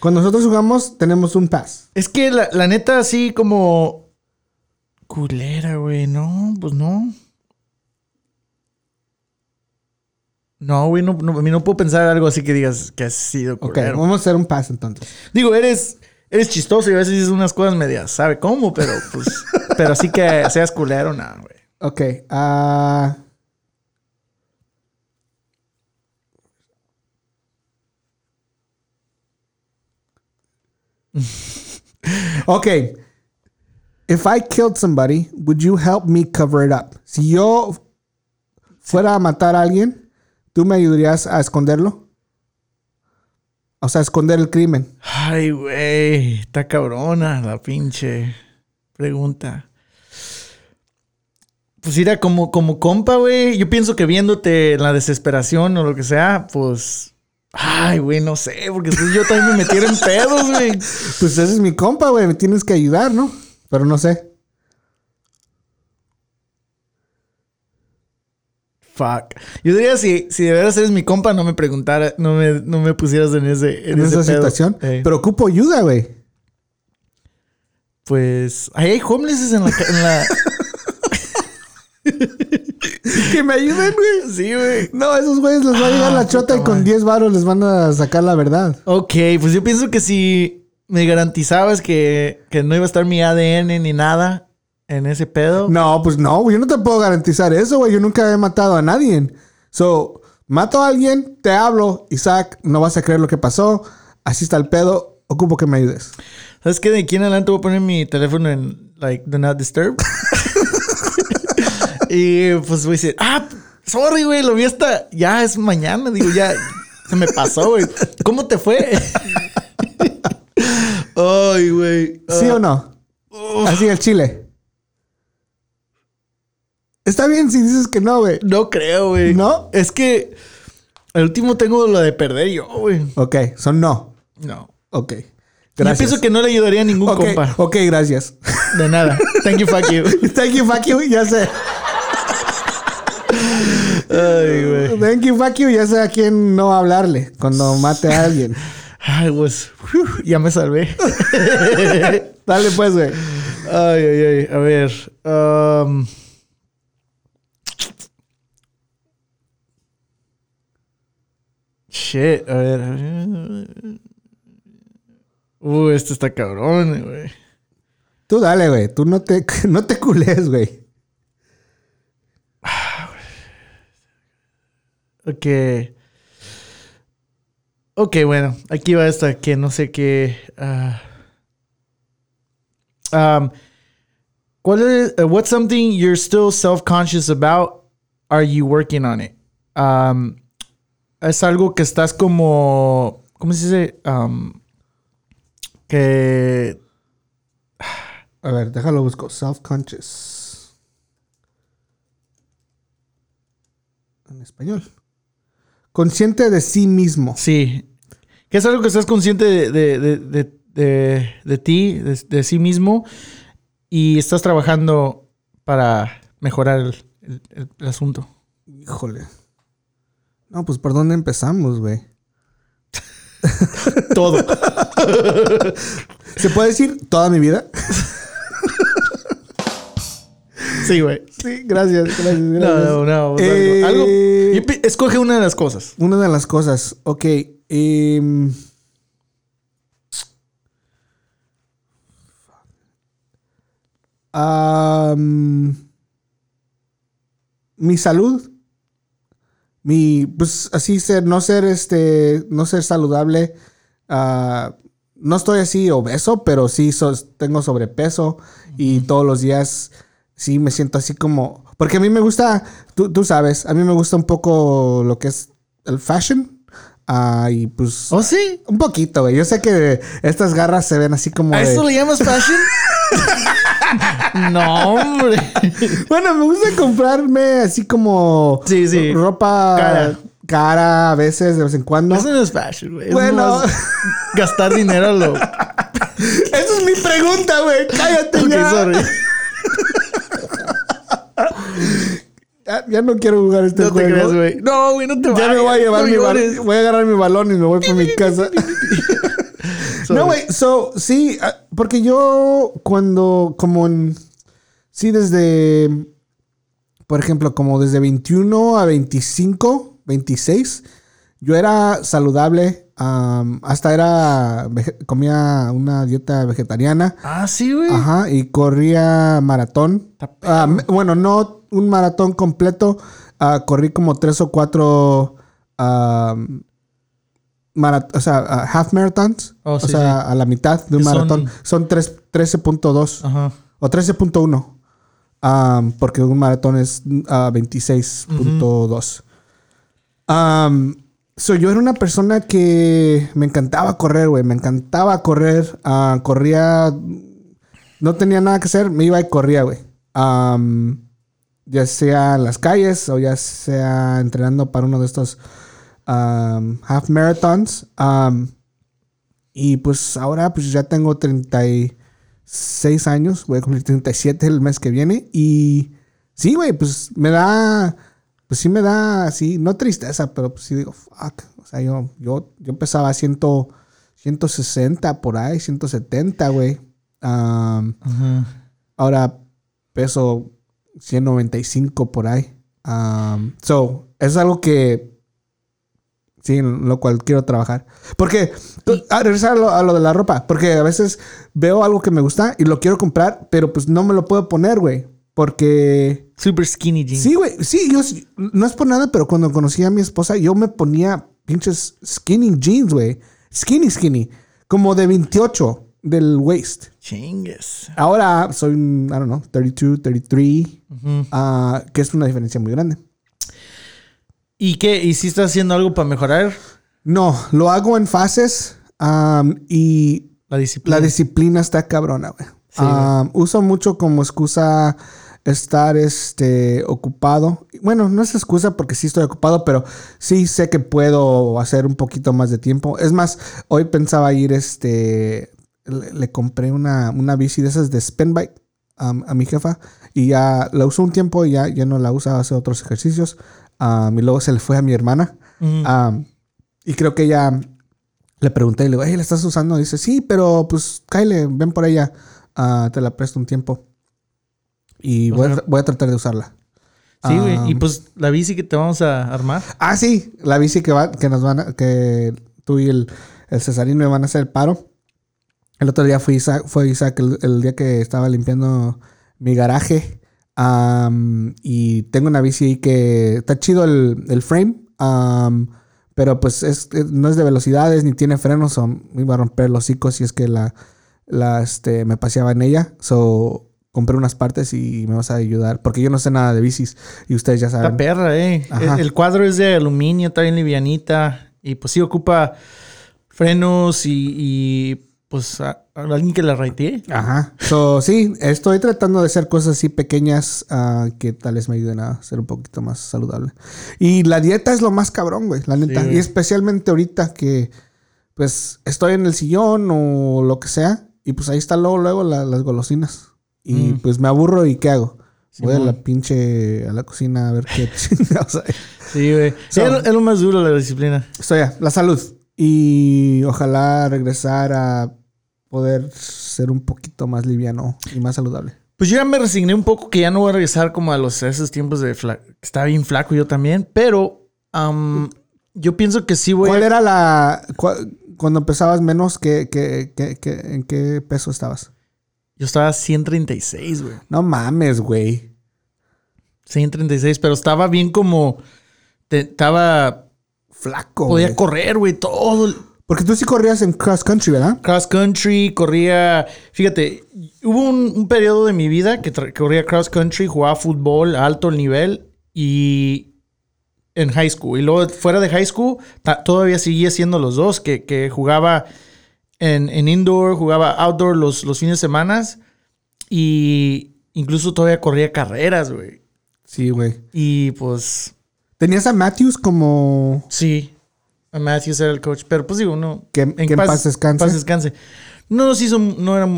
Speaker 1: Cuando nosotros jugamos, tenemos un pass.
Speaker 2: Es que la, la neta, así como. Culera, güey. No, pues no. No, güey, no, no, no puedo pensar algo así que digas que has sido culero.
Speaker 1: Ok, vamos a hacer un pass entonces.
Speaker 2: Digo, eres eres chistoso y a veces dices unas cosas medias, ¿sabe cómo? Pero pues, pero así que seas culero, nada, güey.
Speaker 1: Ok. Uh... okay. If I killed somebody, would you help me cover it up? Si yo fuera a matar a alguien, ¿tú me ayudarías a esconderlo? O sea, esconder el crimen.
Speaker 2: Ay, güey. Está cabrona la pinche pregunta. Pues mira, como, como compa, güey. Yo pienso que viéndote en la desesperación o lo que sea, pues. Ay, güey, no sé, porque pues yo también me metiera en pedos, güey.
Speaker 1: Pues ese es mi compa, güey. Me tienes que ayudar, ¿no? Pero no sé.
Speaker 2: Fuck. Yo diría si, si de veras eres mi compa, no me preguntara, no me, no me pusieras en ese.
Speaker 1: En, esa situación. Pero ocupo ayuda, güey.
Speaker 2: Pues. Ahí hay homeless en la. En la...
Speaker 1: que me ayuden, güey.
Speaker 2: Sí, güey.
Speaker 1: No, esos güeyes les va a llegar
Speaker 2: Ah,
Speaker 1: la chota y con
Speaker 2: madre.
Speaker 1: 10 varos les van a sacar la verdad.
Speaker 2: Ok, pues yo pienso que si me garantizabas que, que no iba a estar mi ADN ni nada en ese pedo.
Speaker 1: No, pues no, güey, yo no te puedo garantizar eso, güey. Yo nunca he matado a nadie. So, mato a alguien, te hablo, Isaac, no vas a creer lo que pasó. Así está el pedo, ocupo que me ayudes.
Speaker 2: ¿Sabes qué? De aquí en adelante voy a poner mi teléfono en, like, do not disturb. y pues voy a decir, ah, sorry, güey, lo vi hasta, ya es mañana. Digo, ya, se me pasó, güey. ¿Cómo te fue? Ay, güey.
Speaker 1: ¿Sí o no? Así el chile. Está bien si dices que no, güey.
Speaker 2: No creo, güey.
Speaker 1: ¿No?
Speaker 2: Es que al último tengo lo de perder yo, güey.
Speaker 1: Ok, son no.
Speaker 2: No.
Speaker 1: Ok.
Speaker 2: Yo
Speaker 1: Gracias.
Speaker 2: pienso que no le ayudaría a ningún
Speaker 1: Ok,
Speaker 2: compa.
Speaker 1: ok, gracias.
Speaker 2: De nada. Thank you, fuck you.
Speaker 1: Thank you, fuck you, ya sé.
Speaker 2: Ay, güey.
Speaker 1: Thank you, fuck you, ya sé a quién no hablarle cuando mate a alguien.
Speaker 2: Ay, pues, ya me salvé.
Speaker 1: Dale pues, güey.
Speaker 2: Ay, ay, ay. A ver. um, Shit. A ver. a ver. Uh, este está cabrón, güey.
Speaker 1: Tú dale, güey. Tú no te, no te culés, güey.
Speaker 2: Ok. Ok, bueno. Aquí va esta que no sé qué. ah. Um, ¿Cuál es, uh, what's something you're still self-conscious about? Are you working on it? Um, es algo que estás como. ¿Cómo se dice? Um, que.
Speaker 1: A ver, déjalo busco. Self-conscious. En español. Consciente de sí mismo.
Speaker 2: Sí. Que es algo que estás consciente de, de, de, de, de- de ti, de, de sí mismo, y estás trabajando para mejorar el, el- el- el asunto.
Speaker 1: Híjole. No, pues por dónde empezamos, güey.
Speaker 2: Todo.
Speaker 1: ¿Se puede decir toda mi vida?
Speaker 2: Sí, güey.
Speaker 1: Sí, gracias, gracias,
Speaker 2: No,
Speaker 1: gracias.
Speaker 2: no, no.
Speaker 1: Eh,
Speaker 2: algo. pi- escoge una de las cosas.
Speaker 1: Una de las cosas. Ok. em, mi salud. Mi, pues así ser, no ser este, no ser saludable. ah, no estoy así obeso, pero sí tengo sobrepeso y todos los días sí me siento así como, porque a mí me gusta, tú, tú sabes, a mí me gusta un poco lo que es el fashion. ah, y pues
Speaker 2: ¿Oh, sí?
Speaker 1: un poquito, güey. Yo sé que estas garras se ven así como
Speaker 2: ¿A
Speaker 1: de-
Speaker 2: eso le llamas fashion? no, hombre.
Speaker 1: Bueno, me gusta comprarme así como
Speaker 2: Sí, sí.
Speaker 1: ropa
Speaker 2: Cara.
Speaker 1: cara. a veces, de vez en cuando.
Speaker 2: Eso no es fashion, güey.
Speaker 1: Bueno.
Speaker 2: gastar dinero lo.
Speaker 1: Esa es mi pregunta, güey. Cállate
Speaker 2: Ok,
Speaker 1: ya.
Speaker 2: sorry.
Speaker 1: Ya, ya no quiero jugar este
Speaker 2: No te
Speaker 1: juego.
Speaker 2: creas, güey. No, güey, no te
Speaker 1: Ya me voy a
Speaker 2: vayas,
Speaker 1: llevar
Speaker 2: no
Speaker 1: mi balón. Voy a agarrar mi balón y me voy por mi casa. No, güey, so, sí, ah, porque yo cuando, como en, sí, desde, por ejemplo, como desde 21 a 25, 26, yo era saludable, hasta era, comía una dieta vegetariana,
Speaker 2: Ah, sí, güey.
Speaker 1: ajá, y corría maratón. Ah, bueno, no un maratón completo, ah, corrí como tres o cuatro, marat- o sea, ah, half marathons,
Speaker 2: Oh,
Speaker 1: o
Speaker 2: sí,
Speaker 1: sea, a la mitad de un
Speaker 2: son-
Speaker 1: maratón. Son, tres- 13.2
Speaker 2: Ajá.
Speaker 1: o 13.1. am, porque un maratón es ah, 26.2. Am, so, yo era una persona que me encantaba correr, güey. Me encantaba correr. ah, corría. No tenía nada que hacer, me iba y corría, güey. Ya sea en las calles o ya sea entrenando para uno de estos am, half marathons. Y pues ahora pues ya tengo 36 años, voy a cumplir 37 el mes que viene. Y sí, güey, pues me da, pues sí me da así, no tristeza, pero pues sí digo, fuck. O sea, yo, yo, yo empezaba a 100, 160 por ahí, 170, güey. Am,
Speaker 2: Ajá.
Speaker 1: ahora peso 195 por ahí. Um, so, es algo que sí, en lo cual quiero trabajar. Porque, a regresar a lo, a lo de la ropa, porque a veces veo algo que me gusta y lo quiero comprar, pero pues no me lo puedo poner, güey. Porque
Speaker 2: Super skinny jeans.
Speaker 1: Sí, güey. Sí, yo no es por nada, pero cuando conocí a mi esposa, yo me ponía pinches skinny jeans, güey. Skinny, skinny. Como de 28 del waist.
Speaker 2: Chingues.
Speaker 1: Ahora soy, I don't know, 32, 33,
Speaker 2: Ujú.
Speaker 1: ah, que es una diferencia muy grande.
Speaker 2: ¿Y qué? ¿Y si estás haciendo algo para mejorar
Speaker 1: No, lo hago en fases am, y
Speaker 2: la disciplina?
Speaker 1: la disciplina está cabrona, güey.
Speaker 2: Sí,
Speaker 1: uso mucho como excusa estar este, ocupado. Bueno, no es excusa porque sí estoy ocupado, pero sí sé que puedo hacer un poquito más de tiempo. Es más, hoy pensaba ir, este, le, le compré una, una bici de esas de spin bike am, a mi jefa y ya la usó un tiempo y ya, ya no la usa, hace otros ejercicios. Am, y luego se le fue a mi hermana. Am, y creo que ella le pregunté y le digo, hey, ¿la estás usando? dice, sí, pero pues Kyle, ven por ella, ah, te la presto un tiempo. Y voy, a,
Speaker 2: sea-
Speaker 1: voy a tratar de usarla.
Speaker 2: sí, güey. Y pues la bici que te vamos a armar.
Speaker 1: Ah, sí, la bici que va, que nos van a, que tú y el, el Cesarino me van a hacer el paro. El otro día fue Isaac, fue Isaac el, el día que estaba limpiando mi garaje. Y tengo una bici ahí que está chido el, el frame. am, pero pues es, no es de velocidades ni tiene frenos. O me iba a romper los hocicos si es que la, la este, me paseaba en ella. So compré unas partes y me vas a ayudar. Porque yo no sé nada de bicis. Y ustedes ya saben.
Speaker 2: La perra, eh.
Speaker 1: Ajá.
Speaker 2: El, cuadro es de aluminio, está bien livianita. Y pues sí ocupa frenos y, y, pues a- a alguien que la raitee.
Speaker 1: Ajá. So, sí, estoy tratando de hacer cosas así pequeñas ah, que tal vez me ayuden a ser un poquito más saludable. Y la dieta es lo más cabrón, güey, la neta.
Speaker 2: güey.
Speaker 1: y especialmente ahorita que, pues, estoy en el sillón o lo que sea. Y pues ahí está luego, luego la- las golosinas. Y
Speaker 2: Mm.
Speaker 1: pues me aburro y ¿qué hago? Voy a la pinche, a la cocina a ver qué chingados hay.
Speaker 2: Sí, güey.
Speaker 1: So-
Speaker 2: es, es lo más duro la disciplina.
Speaker 1: Estoy ya, la salud. Y ojalá regresar a poder ser un poquito más liviano y más saludable.
Speaker 2: Pues yo ya me resigné un poco que ya no voy a regresar como a los a esos tiempos de fla- estaba bien flaco yo también, pero am, yo pienso que sí voy
Speaker 1: ¿Cuál
Speaker 2: a...
Speaker 1: era la. Cuando pesabas menos, ¿qué, qué, qué- qué- en qué peso estabas?
Speaker 2: Yo estaba a 136, güey.
Speaker 1: No mames, güey.
Speaker 2: 136, pero estaba bien como... te- estaba...
Speaker 1: Flaco.
Speaker 2: Podía correr, güey, todo.
Speaker 1: Porque tú sí corrías en cross country, ¿verdad?
Speaker 2: Cross country, corría... Fíjate, hubo un, un periodo de mi vida que corría cross country, jugaba fútbol a alto nivel y... En high school. Y luego fuera de high school, todavía seguía haciendo los dos, que, que jugaba en, en indoor, jugaba outdoor los, los fines de semana. Y incluso todavía corría carreras, güey.
Speaker 1: Sí, güey.
Speaker 2: Y pues...
Speaker 1: Tenías a Matthews como.
Speaker 2: Sí, a Matthews era el coach, pero pues digo, no.
Speaker 1: Que- que en paz descanse.
Speaker 2: paz descanse. No nos hizo, no era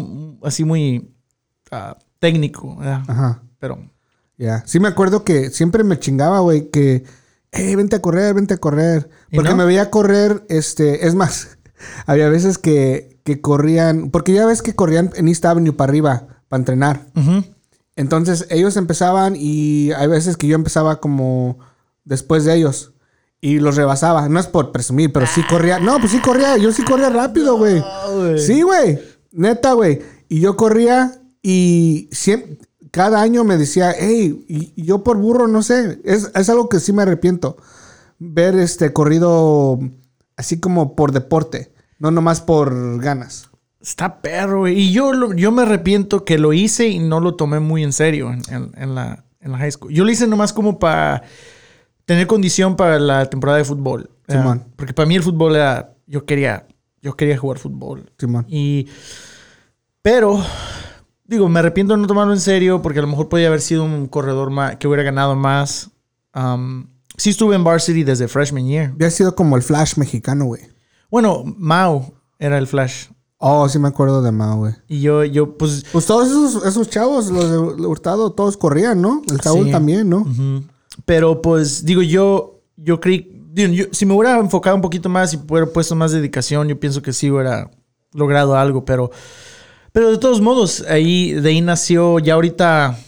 Speaker 2: así muy ah, técnico, ¿verdad?
Speaker 1: Ajá.
Speaker 2: pero
Speaker 1: Ya. Sí, me acuerdo que siempre me chingaba, güey, que. Hey, vente a correr, vente a correr.
Speaker 2: ¿Y
Speaker 1: Porque
Speaker 2: no?
Speaker 1: me veía correr, este. Es más, había veces que, que corrían. Porque ya ves que corrían en East Avenue para arriba, para entrenar. Entonces ellos empezaban y hay veces que yo empezaba como después de ellos y los rebasaba. No es por presumir, pero sí corría. No, pues sí corría. Yo sí corría rápido, güey.
Speaker 2: güey.
Speaker 1: Sí, güey. Neta, güey. Y yo corría y siempre, cada año me decía, hey, y yo por burro, no sé. Es, es algo que sí me arrepiento. Ver este corrido así como por deporte, no nomás por ganas.
Speaker 2: está perro, güey. Y yo, yo me arrepiento que lo hice y no lo tomé muy en serio en, en- en la, en la high school. Yo lo hice nomás como para tener condición para la temporada de fútbol.
Speaker 1: Simón.
Speaker 2: Porque para mí el fútbol era, yo quería, yo quería jugar fútbol.
Speaker 1: Simón.
Speaker 2: Y. Pero. Digo, me arrepiento de no tomarlo en serio porque a lo mejor podía haber sido un corredor más, que hubiera ganado más. Um, sí estuve en varsity desde freshman year.
Speaker 1: Ya ha sido como el flash mexicano, güey.
Speaker 2: Bueno, Mao era el flash.
Speaker 1: Oh, sí me acuerdo de Mao, güey.
Speaker 2: Y yo, yo, pues.
Speaker 1: Pues todos esos, esos chavos, los de Hurtado, todos corrían, ¿no? El Saúl
Speaker 2: Sí.
Speaker 1: también, ¿no?
Speaker 2: Pero pues, digo, yo, yo creí. digo, yo- si me hubiera enfocado un poquito más y hubiera puesto más dedicación, yo pienso que sí hubiera logrado algo, pero. Pero de todos modos, ahí, de ahí nació, ya ahorita,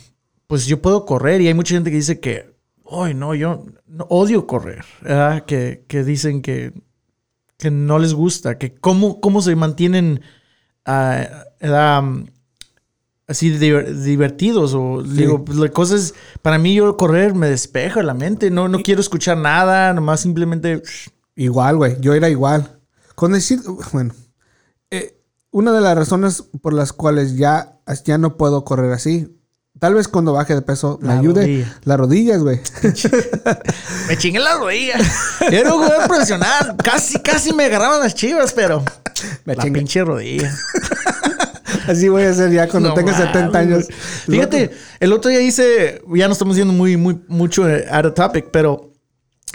Speaker 2: pues yo puedo correr y hay mucha gente que dice que, ay, no, yo no, odio correr, ¿verdad? Que, que dicen que, que no les gusta, que cómo, cómo se mantienen ¿verdad? así diver- divertidos o digo, pues, la cosa es, para mí yo correr me despeja la mente, no, no quiero escuchar nada, nomás simplemente...
Speaker 1: Igual, güey. Yo era igual. Con decir, bueno, eh, una de las razones por las cuales ya, ya no puedo correr así, tal vez cuando baje de peso me
Speaker 2: La
Speaker 1: ayude
Speaker 2: rodilla.
Speaker 1: las rodillas, güey.
Speaker 2: Me chingué la rodilla. Era un jugador profesional. Casi, casi me agarraban las chivas, pero.
Speaker 1: Me
Speaker 2: la
Speaker 1: chingué.
Speaker 2: pinche rodilla.
Speaker 1: así voy a ser ya cuando
Speaker 2: No
Speaker 1: tenga
Speaker 2: mames.
Speaker 1: 70 años.
Speaker 2: Fíjate, el otro día hice. Ya no estamos yendo muy, muy, mucho eh, out of topic, pero.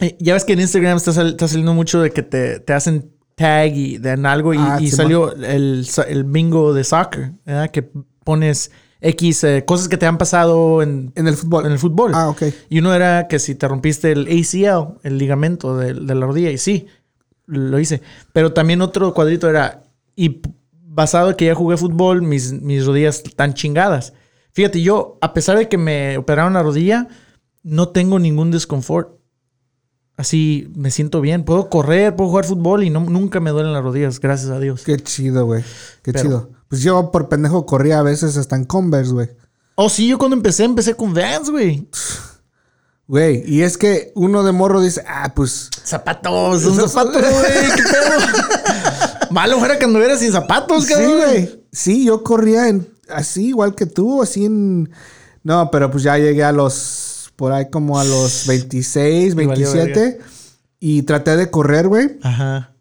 Speaker 2: eh, Ya ves que en Instagram está, sal- está saliendo mucho de que te, te hacen tag y de en algo y,
Speaker 1: Ah,
Speaker 2: y
Speaker 1: sí,
Speaker 2: salió el, el bingo de soccer, ¿verdad? Que pones X eh, cosas que te han pasado en,
Speaker 1: En el fútbol.
Speaker 2: en el fútbol.
Speaker 1: Ah, ok.
Speaker 2: Y uno era que si te rompiste el ACL, el ligamento de, de la rodilla, y sí, lo hice. Pero también otro cuadrito era, y basado en que ya jugué fútbol, mis, mis rodillas están chingadas. Fíjate, yo, a pesar de que me operaron la rodilla, no tengo ningún desconfort. Así me siento bien. Puedo correr, puedo jugar fútbol y no, nunca me duelen las rodillas, gracias a Dios.
Speaker 1: Qué chido, güey. Qué
Speaker 2: Pero-
Speaker 1: chido. Pues yo por pendejo corría a veces hasta en Converse, güey.
Speaker 2: Oh, sí, yo cuando empecé, empecé con Vans, güey.
Speaker 1: Güey, y es que uno de morro dice, ah, pues
Speaker 2: Zapatos, un zapato, güey, qué pedo. Malo fuera que anduviera sin zapatos,
Speaker 1: Sí,
Speaker 2: cabrón.
Speaker 1: güey. Sí, yo corría en, así, igual que tú, así en... No, pero pues ya llegué a los, por ahí como a los 26,
Speaker 2: Y valió
Speaker 1: 27. Y traté de correr, güey.
Speaker 2: Ajá.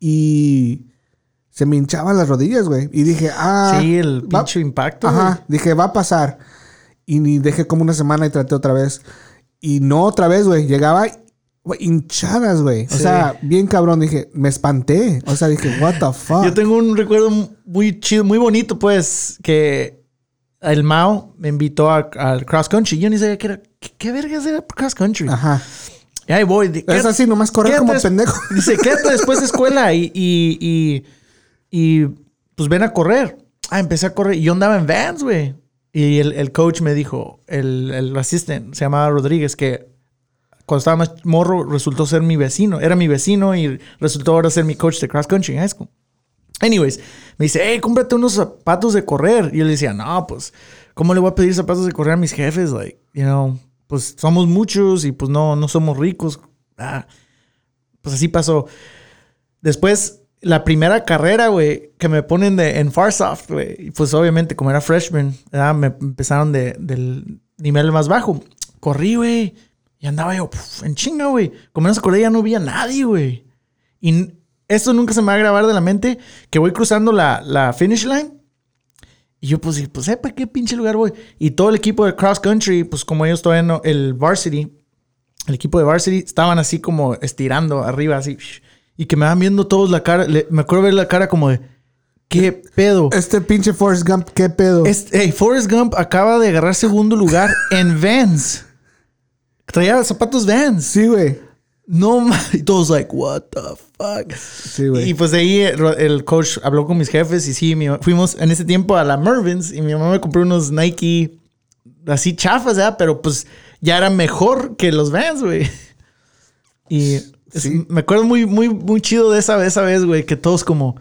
Speaker 1: Y se me hinchaban las rodillas, güey. Y dije, ah...
Speaker 2: sí, el
Speaker 1: va-
Speaker 2: pinche impacto.
Speaker 1: Ajá, dije, va a pasar. Y ni dejé como una semana y traté otra vez. Y no otra vez, güey. Llegaba güey, hinchadas, güey. O
Speaker 2: Sí.
Speaker 1: sea, bien cabrón. Dije, me espanté. O sea, dije, what the fuck.
Speaker 2: Yo tengo un recuerdo muy chido, muy bonito, pues, que el Mao me invitó al cross country. Yo ni sabía qué era. ¿Qué, qué verga era cross country?
Speaker 1: Ajá.
Speaker 2: Y ahí voy. de-
Speaker 1: Es así, nomás correr como pendejo.
Speaker 2: Dice, quédate después de escuela y, y, y, y, pues ven a correr. Ah, empecé a correr y yo andaba en Vans, güey. Y el, el coach me dijo, el, el assistant, se llamaba Rodríguez, que cuando estaba más morro resultó ser mi vecino. Era mi vecino y resultó ahora ser mi coach de cross country en high school. Anyways, me dice, hey, cómprate unos zapatos de correr. Y yo le decía, no, pues, ¿cómo le voy a pedir zapatos de correr a mis jefes? Like, you know, pues somos muchos y pues no, no somos ricos. Ah, pues así pasó. Después, la primera carrera, güey, que me ponen de, en Farsoft, güey. Pues obviamente, como era freshman, me empezaron de- del nivel más bajo. Corrí, güey. Y andaba yo en chinga, güey. Como no se acordé, ya no veía a nadie, güey. Y esto nunca se me va a grabar de la mente, que voy cruzando la, la finish line. Y yo, pues, pues, ¿para qué pinche lugar voy? Y todo el equipo de cross country, pues, como ellos todavía no, el varsity, el equipo de varsity, estaban así como estirando arriba, así. Y que me van viendo todos la cara. le- me acuerdo ver la cara como de, ¿qué pedo?
Speaker 1: Este pinche Forrest Gump, ¿qué pedo?
Speaker 2: Este, hey, Forrest Gump acaba de agarrar segundo lugar en Vans. Traía zapatos Vans.
Speaker 1: Sí, güey.
Speaker 2: No mames. Y todos like, what the fuck.
Speaker 1: Sí, güey.
Speaker 2: Y pues de ahí el, el coach habló con mis jefes y sí, mi- fuimos en ese tiempo a la Mervyn's y mi mamá me compró unos Nike así chafas, ¿verdad? Pero pues ya era mejor que los Vans, güey. Y es- me acuerdo muy, muy, muy chido de esa, esa vez, güey, que todos como,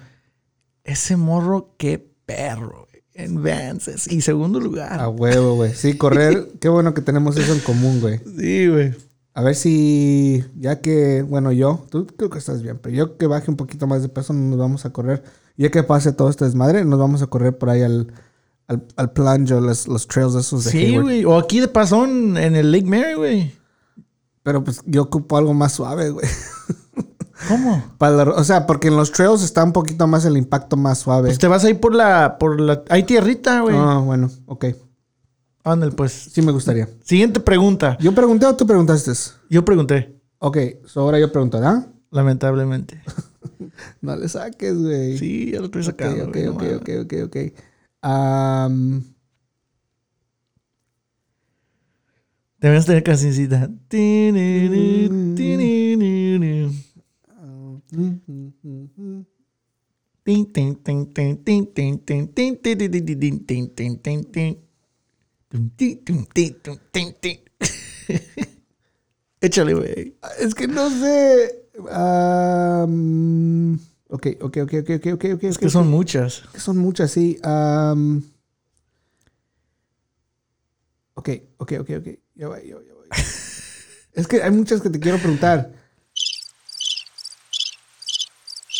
Speaker 2: ese morro, qué perro, güey, en Vans. Y segundo lugar.
Speaker 1: A huevo, güey. Sí, correr. Qué bueno que tenemos eso en común, güey.
Speaker 2: Sí, güey.
Speaker 1: A ver si, ya que, bueno, yo, tú creo que estás bien, pero yo que baje un poquito más de peso, nos vamos a correr. Ya que pase todo este desmadre, nos vamos a correr por ahí al, al, al plunge o los, los trails esos de
Speaker 2: Sí, güey. O aquí de pasón en el Lake Mary, güey.
Speaker 1: Pero pues yo ocupo algo más suave, güey.
Speaker 2: ¿Cómo?
Speaker 1: Para la- o sea, porque en los trails está un poquito más el impacto más suave.
Speaker 2: Pues te vas a ir por la, por la, hay tierrita, güey.
Speaker 1: Ah, bueno, ok.
Speaker 2: Ándale, pues.
Speaker 1: Sí me gustaría.
Speaker 2: Siguiente pregunta.
Speaker 1: ¿Yo pregunté o tú preguntaste?
Speaker 2: Yo pregunté,
Speaker 1: Ok, so ahora yo pregunto, ¿ah?
Speaker 2: lamentablemente.
Speaker 1: No le saques, güey.
Speaker 2: Sí, ya lo estoy sacando.
Speaker 1: ok, ok, ok, ok, ok. Am,
Speaker 2: Debes tener cancioncita. Échale, güey.
Speaker 1: Es que no sé. am, ok, ok, ok, ok, ok, ok.
Speaker 2: Es que son muchas.
Speaker 1: Que son muchas, sí. am. ok, ok, ok, ok. Ya voy, ya voy, ya voy. es que hay muchas que te quiero preguntar.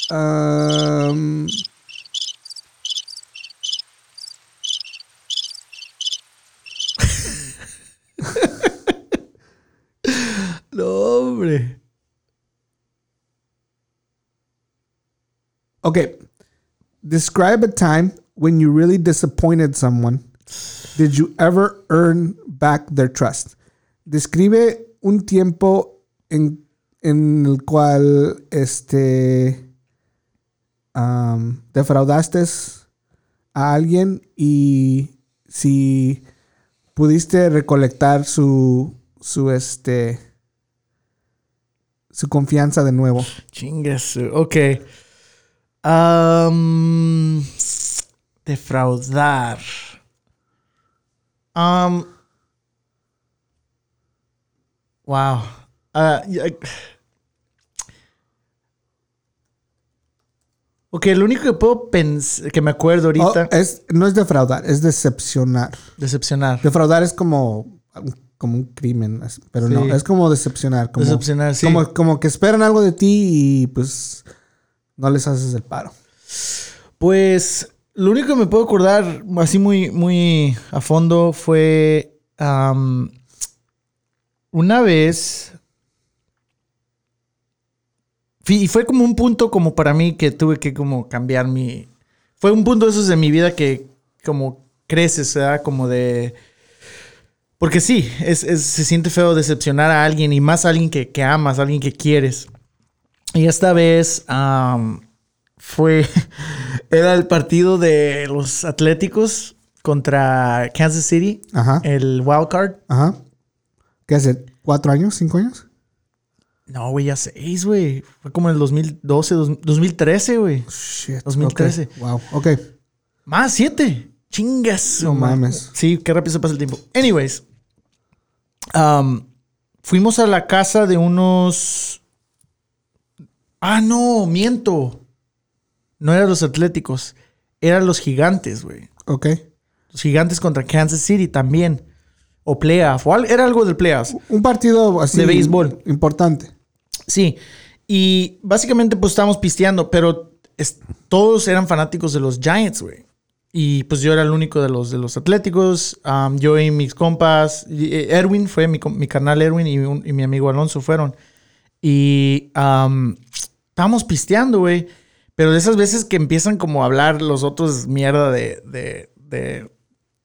Speaker 1: Am,
Speaker 2: No, hombre.
Speaker 1: Okay. Describe a time when you really disappointed someone. Did you ever earn back their trust? Describe un tiempo en, el cual este am, defraudaste a alguien y si pudiste recolectar su su este su confianza de nuevo.
Speaker 2: Chingas. Ok. Am, defraudar. Wow. Ya- ok, lo único que puedo pensar, que me acuerdo
Speaker 1: Oh,
Speaker 2: ahorita,
Speaker 1: es, no es defraudar, es decepcionar.
Speaker 2: decepcionar.
Speaker 1: Defraudar es como, como un crimen, pero no, es como decepcionar. Como,
Speaker 2: Decepcionar, sí.
Speaker 1: Como, como que esperan algo de ti y pues no les haces el paro.
Speaker 2: Pues lo único que me puedo acordar así muy, muy a fondo fue una vez. Y fue como un punto como para mí que tuve que como cambiar mi... Fue un punto de esos de mi vida que como creces, ¿verdad? Como de... Porque sí, es, es- se siente feo decepcionar a alguien y más a alguien que, que amas, a alguien que quieres. Y esta vez fue... Era el partido de los Atléticos contra Kansas City,
Speaker 1: Ajá,
Speaker 2: el wild card.
Speaker 1: ajá. ¿Qué hace? ¿Cuatro años? ¿Cinco años?
Speaker 2: No, güey, ya seis, güey. Fue como en el 2012, dos- 2013, güey.
Speaker 1: Shit.
Speaker 2: 2013.
Speaker 1: ok, Wow, ok.
Speaker 2: Más, siete. Chingas.
Speaker 1: No
Speaker 2: man.
Speaker 1: mames.
Speaker 2: Sí, qué rápido se pasa el tiempo. Anyways. um, fuimos a la casa de unos... Ah, no, miento. No eran los Atléticos. Eran los Gigantes, güey.
Speaker 1: Ok.
Speaker 2: Los Gigantes contra Kansas City también. O playoff. O era algo del playoff.
Speaker 1: Un partido así.
Speaker 2: De béisbol.
Speaker 1: Importante.
Speaker 2: Sí. Y básicamente pues estábamos pisteando, pero es- todos eran fanáticos de los Giants, güey. Y pues yo era el único de los, de los Atléticos. Um, yo y mis compas, eh, Erwin fue mi, mi carnal Erwin y, un- y mi amigo Alonso fueron. Y um, estábamos pisteando, güey. Pero de esas veces que empiezan como a hablar los otros mierda de, de, de,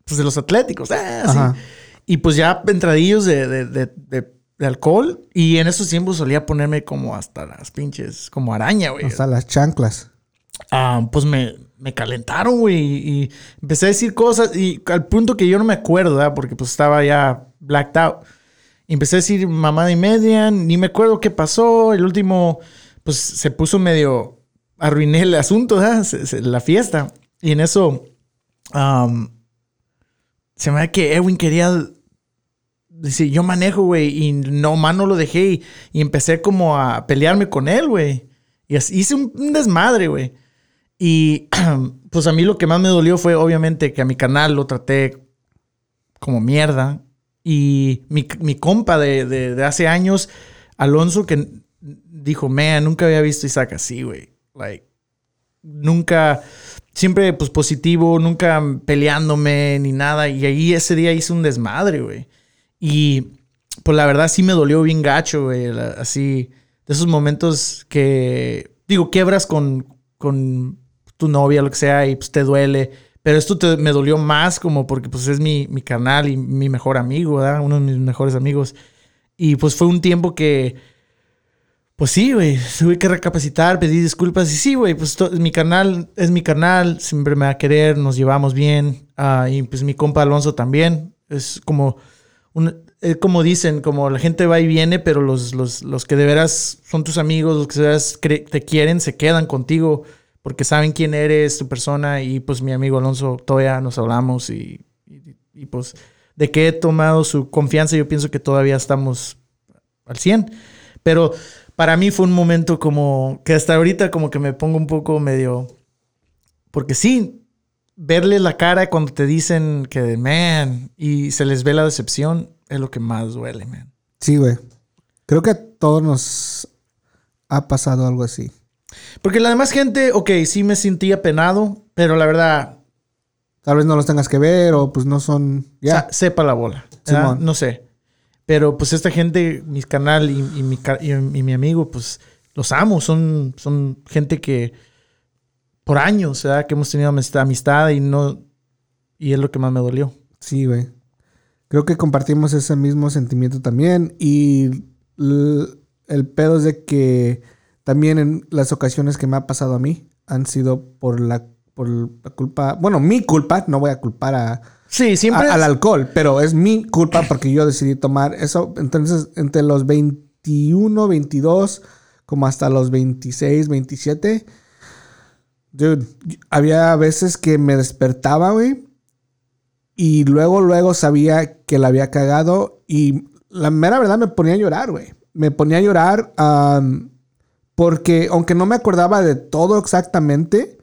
Speaker 2: pues de los Atléticos. Ah. Y pues ya entradillos de, de, alcohol. Y en esos tiempos solía ponerme como hasta las pinches, como araña, güey.
Speaker 1: Hasta las chanclas.
Speaker 2: Ah, pues me, me calentaron, güey. Y, y empecé a decir cosas. Y al punto que yo no me acuerdo, ¿verdad? Porque pues estaba ya blacked out. Empecé a decir mamada y media. Ni me acuerdo qué pasó. El último, pues se puso medio... Arruiné el asunto. Se- la fiesta. Y en eso... se me da que Edwin quería Dice, yo manejo, güey, y no, más no lo dejé y, y empecé como a pelearme con él, güey. Y así, hice un, un desmadre, güey. Y pues a mí lo que más me dolió fue obviamente que a mi canal lo traté como mierda. Y mi, mi compa de, de- hace años, Alonso, que dijo, man, nunca había visto Isaac así, güey. Like, nunca, siempre pues positivo, nunca peleándome ni nada. Y ahí ese día hice un desmadre, güey. Y pues la verdad sí me dolió bien gacho, güey. Así, de esos momentos que, digo, quiebras con, con tu novia, lo que sea, y pues te duele. Pero esto te- me dolió más como porque pues es mi, mi carnal y mi mejor amigo, ¿verdad? Uno de mis mejores amigos. Y pues fue un tiempo que, pues sí, güey, tuve que recapacitar, pedir disculpas. Y sí, güey, pues mi canal es mi canal, siempre me va a querer, nos llevamos bien. Ah, y pues mi compa Alonso también. Es como, un, eh, como dicen, como la gente va y viene, pero los, los, los que de veras son tus amigos, los que de veras te quieren, se quedan contigo porque saben quién eres, tu persona. Y pues mi amigo Alonso todavía nos hablamos y, pues de que he tomado su confianza, yo pienso que todavía estamos al 100. Pero para mí fue un momento como que hasta ahorita como que me pongo un poco medio... Porque sí, verle la cara cuando te dicen que, man, y se les ve la decepción, es lo que más duele, man.
Speaker 1: Sí, güey. Creo que a todos nos ha pasado algo así.
Speaker 2: Porque la demás gente, ok, sí me sentía penado, pero la verdad,
Speaker 1: Tal vez no los tengas que ver o pues no son... Ya.
Speaker 2: Sepa la bola. No sé. Pero pues esta gente, mi canal y, y mi, y- y mi amigo, pues los amo. Son, son gente que por años, ¿verdad? Que hemos tenido amistad, y no... Y es lo que más me dolió.
Speaker 1: Sí, güey. Creo que compartimos ese mismo sentimiento también. Y el pedo es de que también en las ocasiones que me ha pasado a mí han sido por la, por la culpa. Bueno, mi culpa. No voy a culpar a,
Speaker 2: Sí, siempre...
Speaker 1: a- al alcohol, pero es mi culpa porque yo decidí tomar eso. Entonces, entre los 21, 22, como hasta los 26, 27. Dude, había veces que me despertaba, güey. Y luego, luego sabía que la había cagado. Y la mera verdad me ponía a llorar, güey. Me ponía a llorar am, porque, aunque no me acordaba de todo exactamente,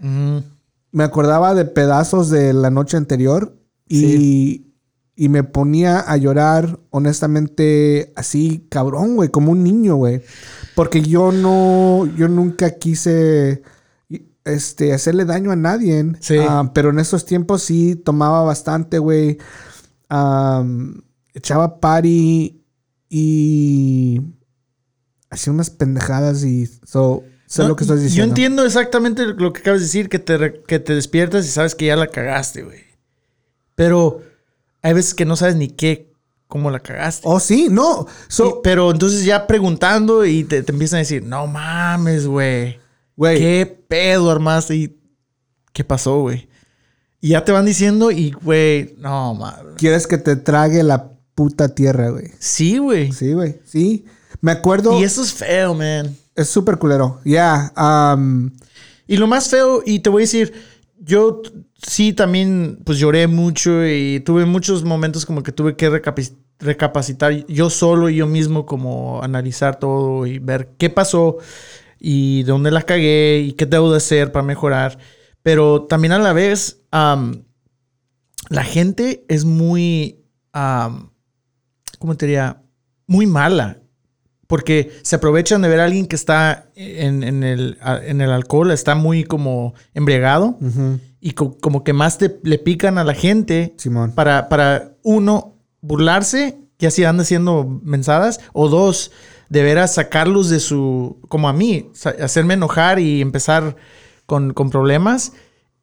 Speaker 1: me acordaba de pedazos de la noche anterior. Y, y me ponía a llorar, honestamente, así, cabrón, güey, como un niño, güey. Porque yo no, yo nunca quise este, hacerle daño a nadie.
Speaker 2: Sí.
Speaker 1: Ah, pero en esos tiempos sí tomaba bastante, güey. Echaba party y hacía unas pendejadas y so, sé
Speaker 2: No,
Speaker 1: lo que estás
Speaker 2: Yo
Speaker 1: diciendo.
Speaker 2: entiendo exactamente lo que acabas de decir, que te, que te despiertas y sabes que ya la cagaste, güey. Pero hay veces que no sabes ni qué, cómo la cagaste.
Speaker 1: Oh, sí, no. So,
Speaker 2: Y- pero entonces ya preguntando y te, te empiezan a decir, no mames, güey.
Speaker 1: güey.
Speaker 2: ¿Qué pedo armaste? ¿Y qué pasó, güey? Y ya te van diciendo y, güey, no mames.
Speaker 1: Quieres que te trague la puta tierra, güey.
Speaker 2: Sí, güey.
Speaker 1: Sí, güey. Sí. Me acuerdo.
Speaker 2: Y eso es feo, man.
Speaker 1: Es súper culero. Ya. am,
Speaker 2: Y lo más feo, y te voy a decir, yo sí también, pues lloré mucho y tuve muchos momentos como que tuve que recapacitar yo solo y yo mismo, como analizar todo y ver qué pasó y dónde la cagué y qué debo de hacer para mejorar. Pero también a la vez, am, la gente es muy, am, ¿cómo te diría? Muy mala. Porque se aprovechan de ver a alguien que está en, en el, en el alcohol, está muy como embriagado
Speaker 1: ujú,
Speaker 2: y co- como que más te, le pican a la gente
Speaker 1: Simón.
Speaker 2: para, para uno, burlarse, que así anda haciendo mensadas, o dos, de veras sacarlos de su, como a mí, hacerme enojar y empezar con, con problemas.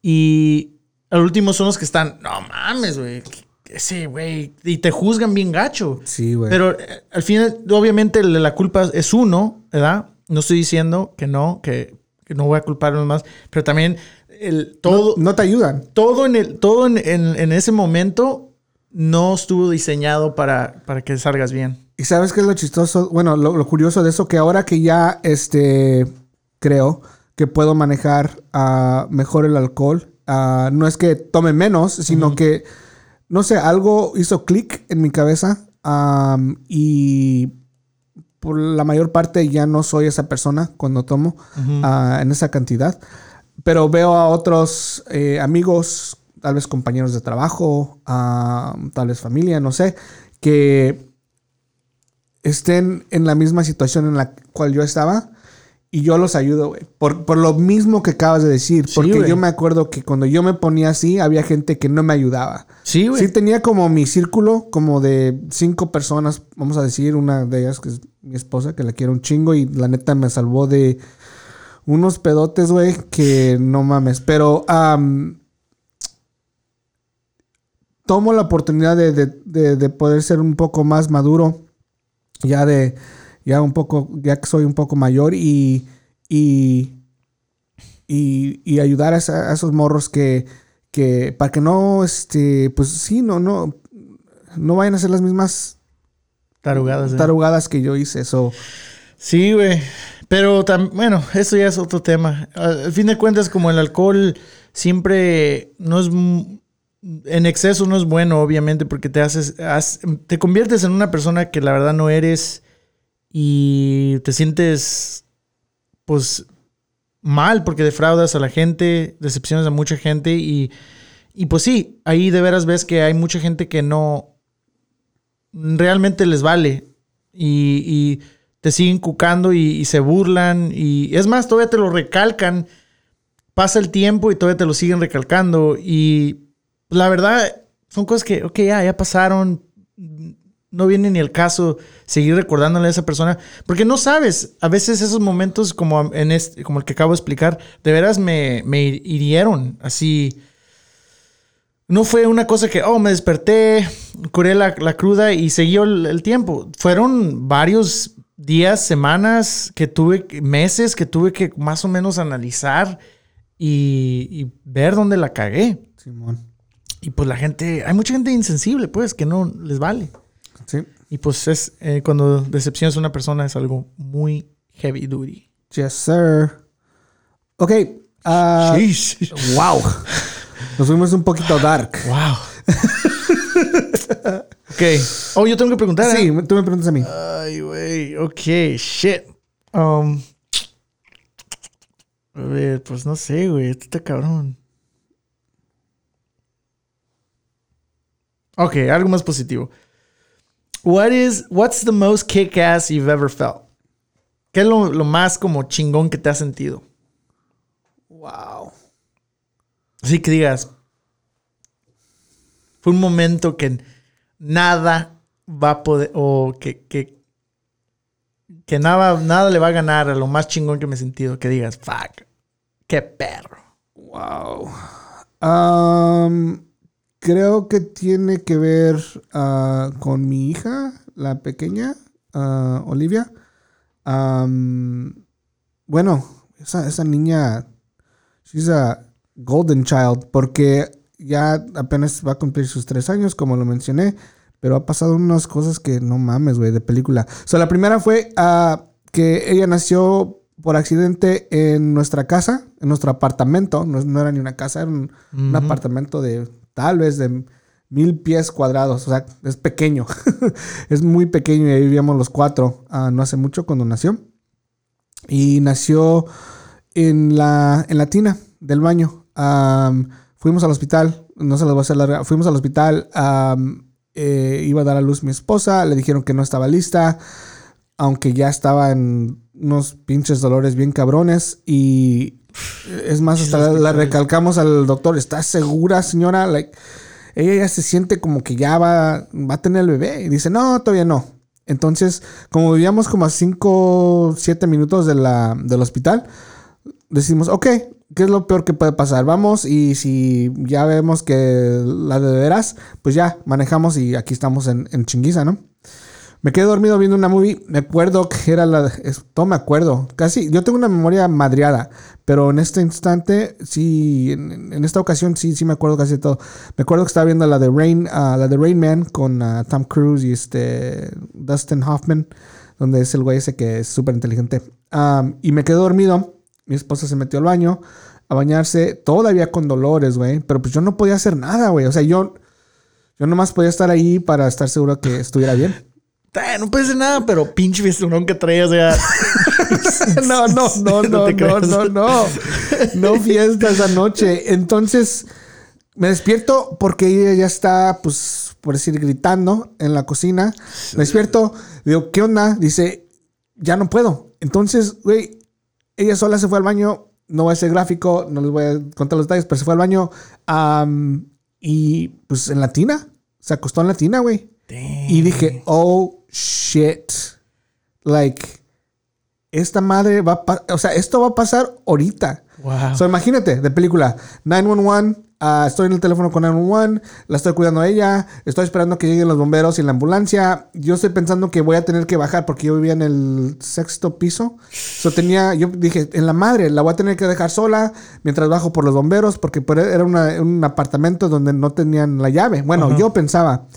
Speaker 2: Y al último son los que están, no mames, güey, ese güey, y te juzgan bien gacho.
Speaker 1: Sí, güey.
Speaker 2: Pero eh, al final, obviamente, la culpa es uno, ¿verdad? No estoy diciendo que no, que, que no voy a culpar a los demás, pero también el, todo,
Speaker 1: No te ayudan.
Speaker 2: todo, en, el, todo en, en- en ese momento no estuvo diseñado para, para que salgas bien.
Speaker 1: ¿Y sabes qué es lo chistoso? Bueno, lo, lo curioso de eso, que ahora que ya este, creo que puedo manejar ah, mejor el alcohol, ah, no es que tome menos, sino que, no sé, algo hizo clic en mi cabeza y por la mayor parte ya no soy esa persona cuando tomo ah, en esa cantidad. Pero veo a otros eh, amigos, tal vez compañeros de trabajo, ah, tal vez familia, no sé, que estén en la misma situación en la cual yo estaba y yo los ayudo, güey. Por, por lo mismo que acabas de decir.
Speaker 2: Sí,
Speaker 1: porque yo me acuerdo que cuando yo me ponía así, había gente que no me ayudaba.
Speaker 2: Sí, güey.
Speaker 1: Sí tenía como mi círculo, como de cinco personas, vamos a decir, una de ellas que es mi esposa, que la quiero un chingo y la neta me salvó de unos pedotes, güey, que no mames. Pero tomo la oportunidad de, de- de- de poder ser un poco más maduro, ya de, ya un poco, ya que soy un poco mayor y, y, y, y ayudar a, esos morros que, que, para que no, este, pues sí, no, no, no vayan a hacer las mismas
Speaker 2: Tarugadas. ¿eh?
Speaker 1: tarugadas que yo hice. So,
Speaker 2: Sí, güey. Pero bueno, eso ya es otro tema. Al fin de cuentas, como el alcohol siempre no es, en exceso no es bueno, obviamente, porque te haces, te conviertes en una persona que la verdad no eres y te sientes, pues, mal porque defraudas a la gente, decepcionas a mucha gente y, y pues sí, ahí de veras ves que hay mucha gente que no realmente les vale y, y te siguen cucando y, y, se burlan y es más, todavía te lo recalcan, pasa el tiempo y todavía te lo siguen recalcando y la verdad, son cosas que, ok, ya, ya pasaron. No viene ni el caso seguir recordándole a esa persona. Porque no sabes, a veces esos momentos como, en este, como el que acabo de explicar, de veras me, me hirieron. Así. No fue una cosa que, oh, me desperté, curé la, cruda y siguió el, tiempo. Fueron varios días, semanas que tuve, meses que tuve que más o menos analizar y, y ver dónde la cagué. Simón. Y pues la gente, hay mucha gente insensible, pues, que no les vale. Sí. Y pues es, eh, cuando decepcionas a una persona es algo muy heavy duty.
Speaker 1: Yes, sir. Ok. Uh, wow. Nos fuimos un poquito dark.
Speaker 2: Wow. ok. Oh, yo tengo que preguntar.
Speaker 1: Sí, ¿eh? tú me preguntas a mí.
Speaker 2: Ay, güey. Ok, shit. Um, a ver, pues no sé, güey. Esto está cabrón. Ok, algo más positivo. What is, what's the most kick-ass you've ever felt? ¿Qué es lo, más como chingón que te has sentido?
Speaker 1: Wow.
Speaker 2: Así que digas, fue un momento que nada va a poder, o que, que, que nada, nada le va a ganar a lo más chingón que me he sentido. Que digas, fuck, qué perro.
Speaker 1: Wow. Um, creo que tiene que ver ah, con mi hija, la pequeña, ah, Olivia. bueno, esa, esa, niña, she's a golden child, porque ya apenas va a cumplir sus tres años, como lo mencioné, pero ha pasado unas cosas que no mames, güey, de película. O sea, la primera fue uh, que ella nació por accidente en nuestra casa, en nuestro apartamento, no, era ni una casa, era un apartamento de tal vez de mil pies cuadrados, o sea, es pequeño, es muy pequeño y ahí vivíamos los cuatro ah, no hace mucho cuando nació. Y nació en la, en la tina del baño. fuimos al hospital, no se lo voy a hacer larga, fuimos al hospital, eh, iba a dar a luz mi esposa, le dijeron que no estaba lista, aunque ya estaba en unos pinches dolores bien cabrones y es más, hasta la, recalcamos al doctor. ¿Está segura, señora? Like, ella ya se siente como que ya va, va a tener el bebé. Y dice, no, todavía no. Entonces, como vivíamos como a 5, 7 minutos de la, del hospital, decimos, ok, ¿qué es lo peor que puede pasar? Vamos y si ya vemos que la de veras, pues ya manejamos y aquí estamos en, en chinguiza, ¿no? Me quedé dormido viendo una movie. Me acuerdo que era la. Todo me acuerdo. Casi. Yo tengo una memoria madreada. Pero en este instante, sí. En, esta ocasión, sí, sí me acuerdo casi de todo. Me acuerdo que estaba viendo la de Rain. Uh, la de Rain Man con uh, Tom Cruise y este. Dustin Hoffman. Donde es el güey ese que es súper inteligente. Um, y me quedé dormido. Mi esposa se metió al baño a bañarse. Todavía con dolores, güey. Pero pues yo no podía hacer nada, güey. O sea, yo. Yo nomás podía estar ahí para estar seguro que estuviera bien
Speaker 2: no puede ser nada, pero pinche fiestón que traía, o sea.
Speaker 1: no, no, no, no, no, no, no, no. fiesta esa noche. Entonces, me despierto porque ella ya está, pues, por decir, gritando en la cocina. Me despierto, digo, ¿qué onda? Dice, ya no puedo. Entonces, güey, ella sola se fue al baño. No voy a ser gráfico, no les voy a contar los detalles, pero se fue al baño. y pues en la tina. Se acostó en la tina, güey. Y dije, oh shit. Like, esta madre va a O sea, esto va a pasar ahorita. Wow. So, imagínate, de película, 911, ah, estoy en el teléfono con 911, la estoy cuidando a ella, estoy esperando que lleguen los bomberos y la ambulancia. Yo estoy pensando que voy a tener que bajar porque yo vivía en el sexto piso. So, tenía, yo dije, en la madre, la voy a tener que dejar sola mientras bajo por los bomberos porque era un apartamento donde no tenían la llave. Bueno, yo pensaba.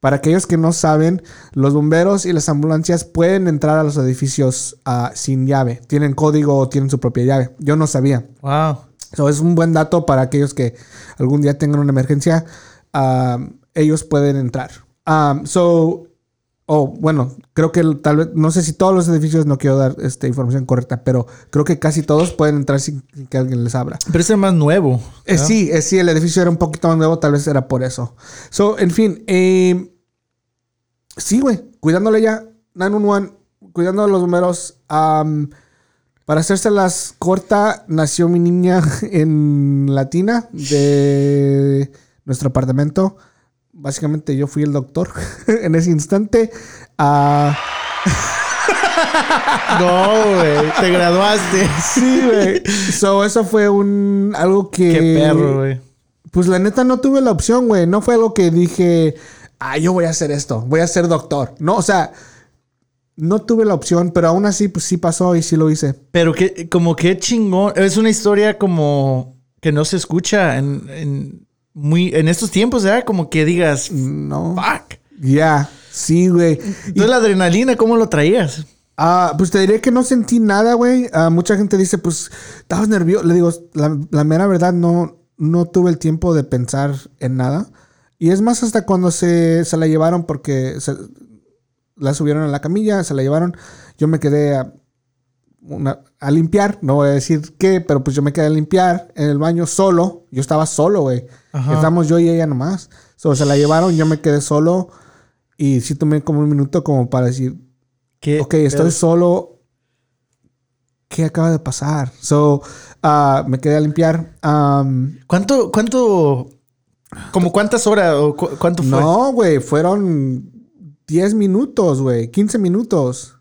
Speaker 1: Para aquellos que no saben, los bomberos y las ambulancias pueden entrar a los edificios ah, sin llave. Tienen código o tienen su propia llave. Yo no sabía.
Speaker 2: Wow.
Speaker 1: So, es un buen dato para aquellos que algún día tengan una emergencia. um, ellos pueden entrar. Um, so, oh, bueno, creo que tal vez, no sé si todos los edificios, no quiero dar esta información correcta, pero creo que casi todos pueden entrar sin, sin que alguien les abra.
Speaker 2: Pero ese es más nuevo.
Speaker 1: Eh, sí, eh, sí, el edificio era un poquito más nuevo, tal vez era por eso. So, en fin, eh, sí, güey, cuidándole ya, 911, cuidando los números. am, para hacérselas corta, nació mi niña en Latina de nuestro apartamento. Básicamente yo fui el doctor en ese instante.
Speaker 2: No, güey. Te graduaste.
Speaker 1: sí, güey. So, eso fue un algo que...
Speaker 2: Qué perro, güey.
Speaker 1: Pues la neta no tuve la opción, güey. No fue algo que dije, ah, yo voy a hacer esto, voy a ser doctor. No, o sea, no tuve la opción, pero aún así, pues sí pasó y sí lo hice.
Speaker 2: Pero que, como que chingón. Es una historia como que no se escucha en, en muy, en estos tiempos, ¿verdad? Como que digas,
Speaker 1: No.
Speaker 2: fuck.
Speaker 1: Ya, sí, güey. Y,
Speaker 2: la adrenalina, ¿cómo lo traías?
Speaker 1: ah, pues te diré que no sentí nada, güey. Ah, mucha gente dice, pues, estabas nervioso. Le digo, la, la mera verdad, no, no tuve el tiempo de pensar en nada. Y es más hasta cuando se, se la llevaron porque se- la subieron a la camilla, se la llevaron. Yo me quedé a, una- a limpiar, no voy a decir qué, pero pues yo me quedé a limpiar en el baño solo. Yo estaba solo, güey. Estamos yo y ella nomás. So, se la llevaron, yo me quedé solo. Y sí tomé como un minuto como para decir,
Speaker 2: ¿Qué
Speaker 1: ok, estoy
Speaker 2: pedo?
Speaker 1: solo. ¿Qué acaba de pasar? So, ah, me quedé a limpiar. Um,
Speaker 2: ¿Cuánto, cuánto, como cuántas horas o cu- cuánto fue?
Speaker 1: no, güey, fueron 10 minutos, güey, 15 minutos.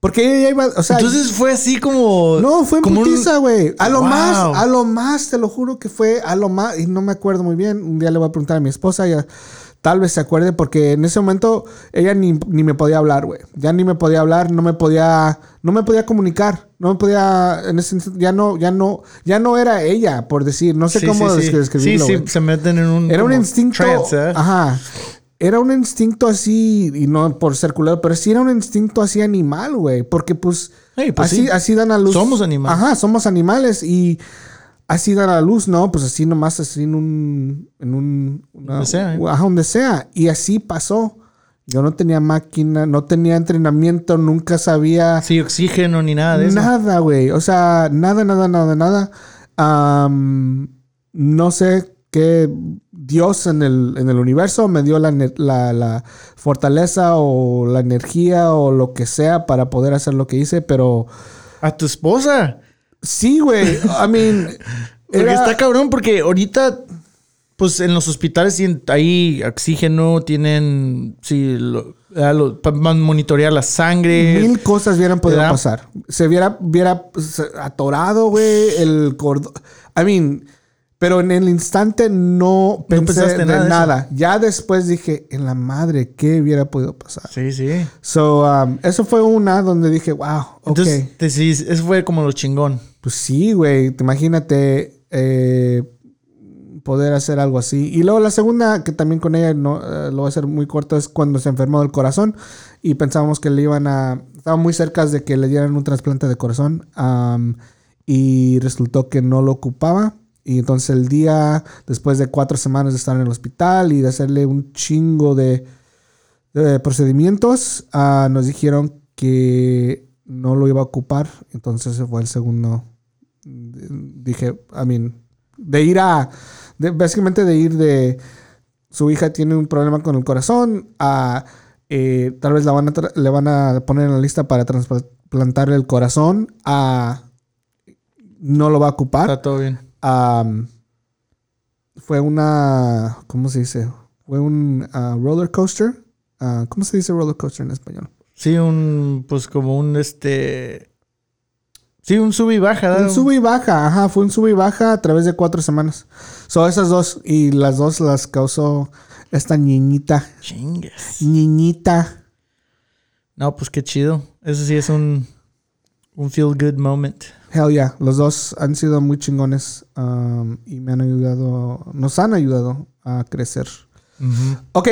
Speaker 1: Porque ella ya iba, o sea,
Speaker 2: Entonces fue así como...
Speaker 1: no, fue en
Speaker 2: como un-
Speaker 1: putiza, güey. A lo
Speaker 2: Wow.
Speaker 1: más, a lo más, te lo juro que fue a lo más, y no me acuerdo muy bien. Un día le voy a preguntar a mi esposa, ella tal vez se acuerde, porque en ese momento ella ni, ni me podía hablar, güey. Ya ni me podía hablar, no me podía, no me podía comunicar, no me podía, en ese ya no, ya no, ya no era ella, por decir, no sé
Speaker 2: Sí,
Speaker 1: cómo
Speaker 2: sí,
Speaker 1: describirlo,
Speaker 2: Sí, sí, se meten en un...
Speaker 1: Era un instinto.
Speaker 2: trance, ¿eh?
Speaker 1: Ajá. Era un instinto así, y no por ser culero, pero sí era un instinto así animal, güey. Porque pues,
Speaker 2: pues
Speaker 1: así,
Speaker 2: sí.
Speaker 1: así dan a luz.
Speaker 2: Somos animales.
Speaker 1: Ajá, somos animales y así dan a luz, ¿no? Pues así nomás, así en un. En un una-
Speaker 2: Donde sea, ¿eh?
Speaker 1: Ajá, donde sea. Y así pasó. Yo no tenía máquina, no tenía entrenamiento, nunca sabía.
Speaker 2: Sí, oxígeno ni nada de eso.
Speaker 1: Nada, güey. O sea, nada, nada, nada, nada. Am, no sé qué Dios en el, en el universo me dio la, la- la fortaleza o la energía o lo que sea para poder hacer lo que hice, pero
Speaker 2: A tu esposa.
Speaker 1: sí, güey. I mean, era-
Speaker 2: está cabrón, porque ahorita, pues en los hospitales ahí oxígeno, tienen, sí, lo, ah, lo- para monitorear la sangre.
Speaker 1: mil cosas hubieran podido pasar. Se hubiera, hubiera pues, atorado, güey, el cordón. I mean, pero en el instante no pensé de
Speaker 2: nada de
Speaker 1: nada. Ya después dije, en la madre, ¿qué hubiera podido pasar?
Speaker 2: Sí, sí.
Speaker 1: So, um, eso fue una donde dije, wow, ok.
Speaker 2: Entonces, sí, eso fue como lo chingón.
Speaker 1: Pues sí, güey, te imagínate eh, poder hacer algo así. Y luego la segunda, que también con ella no, eh, lo voy a hacer muy corto, es cuando se enfermó del corazón y pensábamos que le iban a... Estaban muy cerca de que le dieran un trasplante de corazón um, y resultó que no lo ocupaba. Y entonces el día, después de cuatro semanas de estar en el hospital y de hacerle un chingo de, procedimientos, ah, nos dijeron que no lo iba a ocupar. Entonces fue el segundo. Dije, I mean, de ir a, de- básicamente de ir de, su hija tiene un problema con el corazón, a eh, tal vez la van a le van a poner en la lista para trasplantarle el corazón, a no lo va a ocupar.
Speaker 2: Está todo bien.
Speaker 1: Fue una, ¿cómo se dice? Fue un ah, roller coaster. Ah, ¿Cómo se dice roller coaster en español?
Speaker 2: Sí, un, pues como un, este... Sí, un sube y baja.
Speaker 1: Un sube y baja, ajá, fue un sube y baja a través de cuatro semanas. Son esas dos, y las dos las causó esta niñita.
Speaker 2: Chingues.
Speaker 1: Niñita.
Speaker 2: No, pues qué chido. Eso sí es un, un feel good moment.
Speaker 1: Hell yeah, los dos han sido muy chingones am, y me han ayudado, nos han ayudado a crecer. Ok.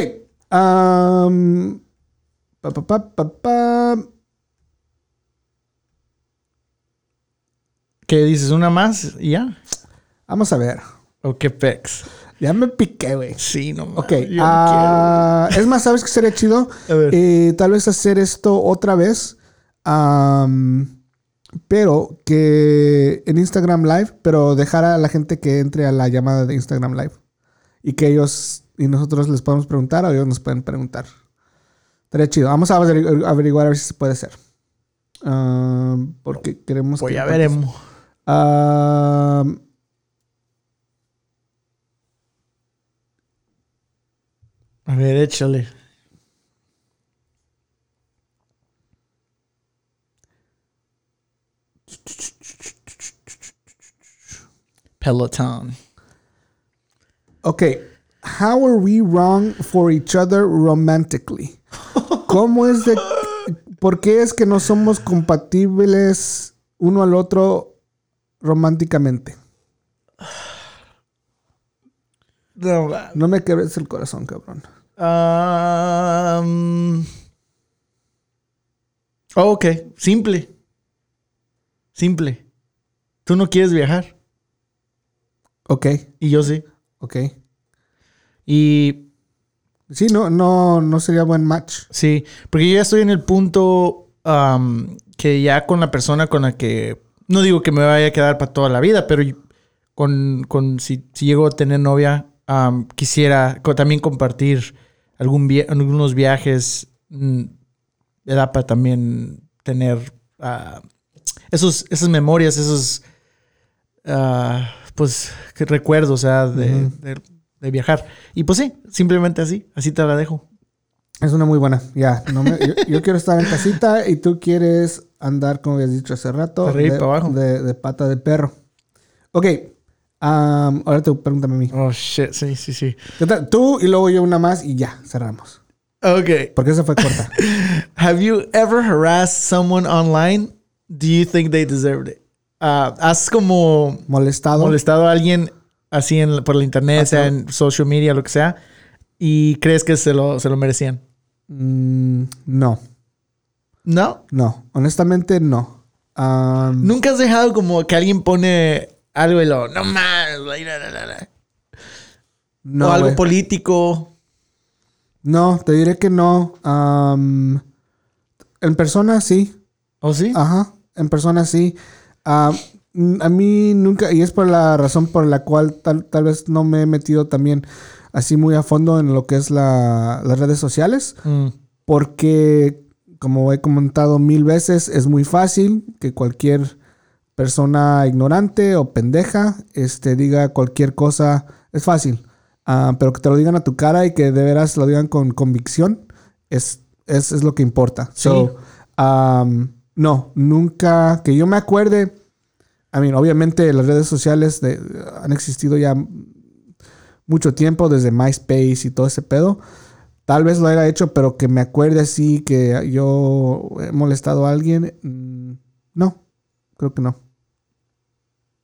Speaker 1: am, pa, pa, pa, pa, pa.
Speaker 2: Ok, ¿Qué dices? ¿Una más y ya?
Speaker 1: Vamos a ver.
Speaker 2: ¿O qué pex?
Speaker 1: Ya me piqué, güey.
Speaker 2: Sí, no
Speaker 1: Ok.
Speaker 2: mames, yo no
Speaker 1: ah, es más, ¿sabes qué sería chido?
Speaker 2: A ver.
Speaker 1: Eh, tal vez hacer esto otra vez. am, pero que en Instagram Live, pero dejar a la gente que entre a la llamada de Instagram Live. Y que ellos y nosotros les podemos preguntar o ellos nos pueden preguntar. Estaría chido. Vamos a averigu- averiguar a ver si se puede hacer. Am, porque queremos
Speaker 2: Pues
Speaker 1: que-
Speaker 2: ya veremos.
Speaker 1: Am,
Speaker 2: A ver, échale. Peloton.
Speaker 1: Ok. How are we wrong for each other romantically? ¿Cómo es de... ¿Por qué es que no somos compatibles uno al otro románticamente?
Speaker 2: No
Speaker 1: me quebres el corazón, cabrón.
Speaker 2: Um, oh, ok, simple. Simple. Tú no quieres viajar
Speaker 1: Ok,
Speaker 2: y yo sí.
Speaker 1: ok.
Speaker 2: Y
Speaker 1: Sí, no, no, no sería buen match.
Speaker 2: sí, porque yo ya estoy en el punto um, que ya con la persona con la que, no digo que me vaya a quedar para toda la vida, pero con, con si, si llego a tener novia, um, quisiera también compartir algún via- algunos viajes, mm, ¿verdad? Para también tener ah, esos, esas memorias, esos, ah, pues, que recuerdos, o sea, de,
Speaker 1: Ujú.
Speaker 2: de- de viajar. Y pues sí, simplemente así, así te la dejo.
Speaker 1: Es una muy buena. Ya, no me- yo, yo quiero estar en casita y tú quieres andar, como habías dicho hace rato,
Speaker 2: arriba
Speaker 1: de,
Speaker 2: para abajo.
Speaker 1: de- de pata de perro. Ok, am, ahora tú pregúntame a mí.
Speaker 2: Oh, shit, sí, sí, sí.
Speaker 1: Tú y luego yo una más y ya, cerramos.
Speaker 2: Ok.
Speaker 1: Porque esa fue corta.
Speaker 2: Have you ever harassed someone online? Do you think they deserved it? Ah, ¿Has como
Speaker 1: Molestado.
Speaker 2: molestado a alguien así en, por la internet,
Speaker 1: Ah,
Speaker 2: sea en social media, lo que sea, y crees que se lo, se lo merecían?
Speaker 1: Mm, no,
Speaker 2: No.
Speaker 1: no. Honestamente, no.
Speaker 2: Nunca has dejado como que alguien pone algo y lo, no la".
Speaker 1: no,
Speaker 2: o algo político.
Speaker 1: No, te diré que no. En persona sí.
Speaker 2: ¿O sí?
Speaker 1: Ajá, en persona sí. Mm, a mí nunca, y es por la razón por la cual tal, tal vez no me he metido también así muy a fondo en lo que es la- las redes sociales,
Speaker 2: Mm.
Speaker 1: porque como he comentado mil veces, es muy fácil que cualquier persona ignorante o pendeja este, diga cualquier cosa, es fácil, Ah, pero que te lo digan a tu cara y que de veras lo digan con convicción, es, es, es lo que importa.
Speaker 2: Sí.
Speaker 1: So, um, no, nunca, que yo me acuerde, I mean, obviamente las redes sociales de- han existido ya mucho tiempo, desde MySpace y todo ese pedo. Tal vez lo haya hecho, pero que me acuerde así que yo he molestado a alguien, mm, no, creo que no.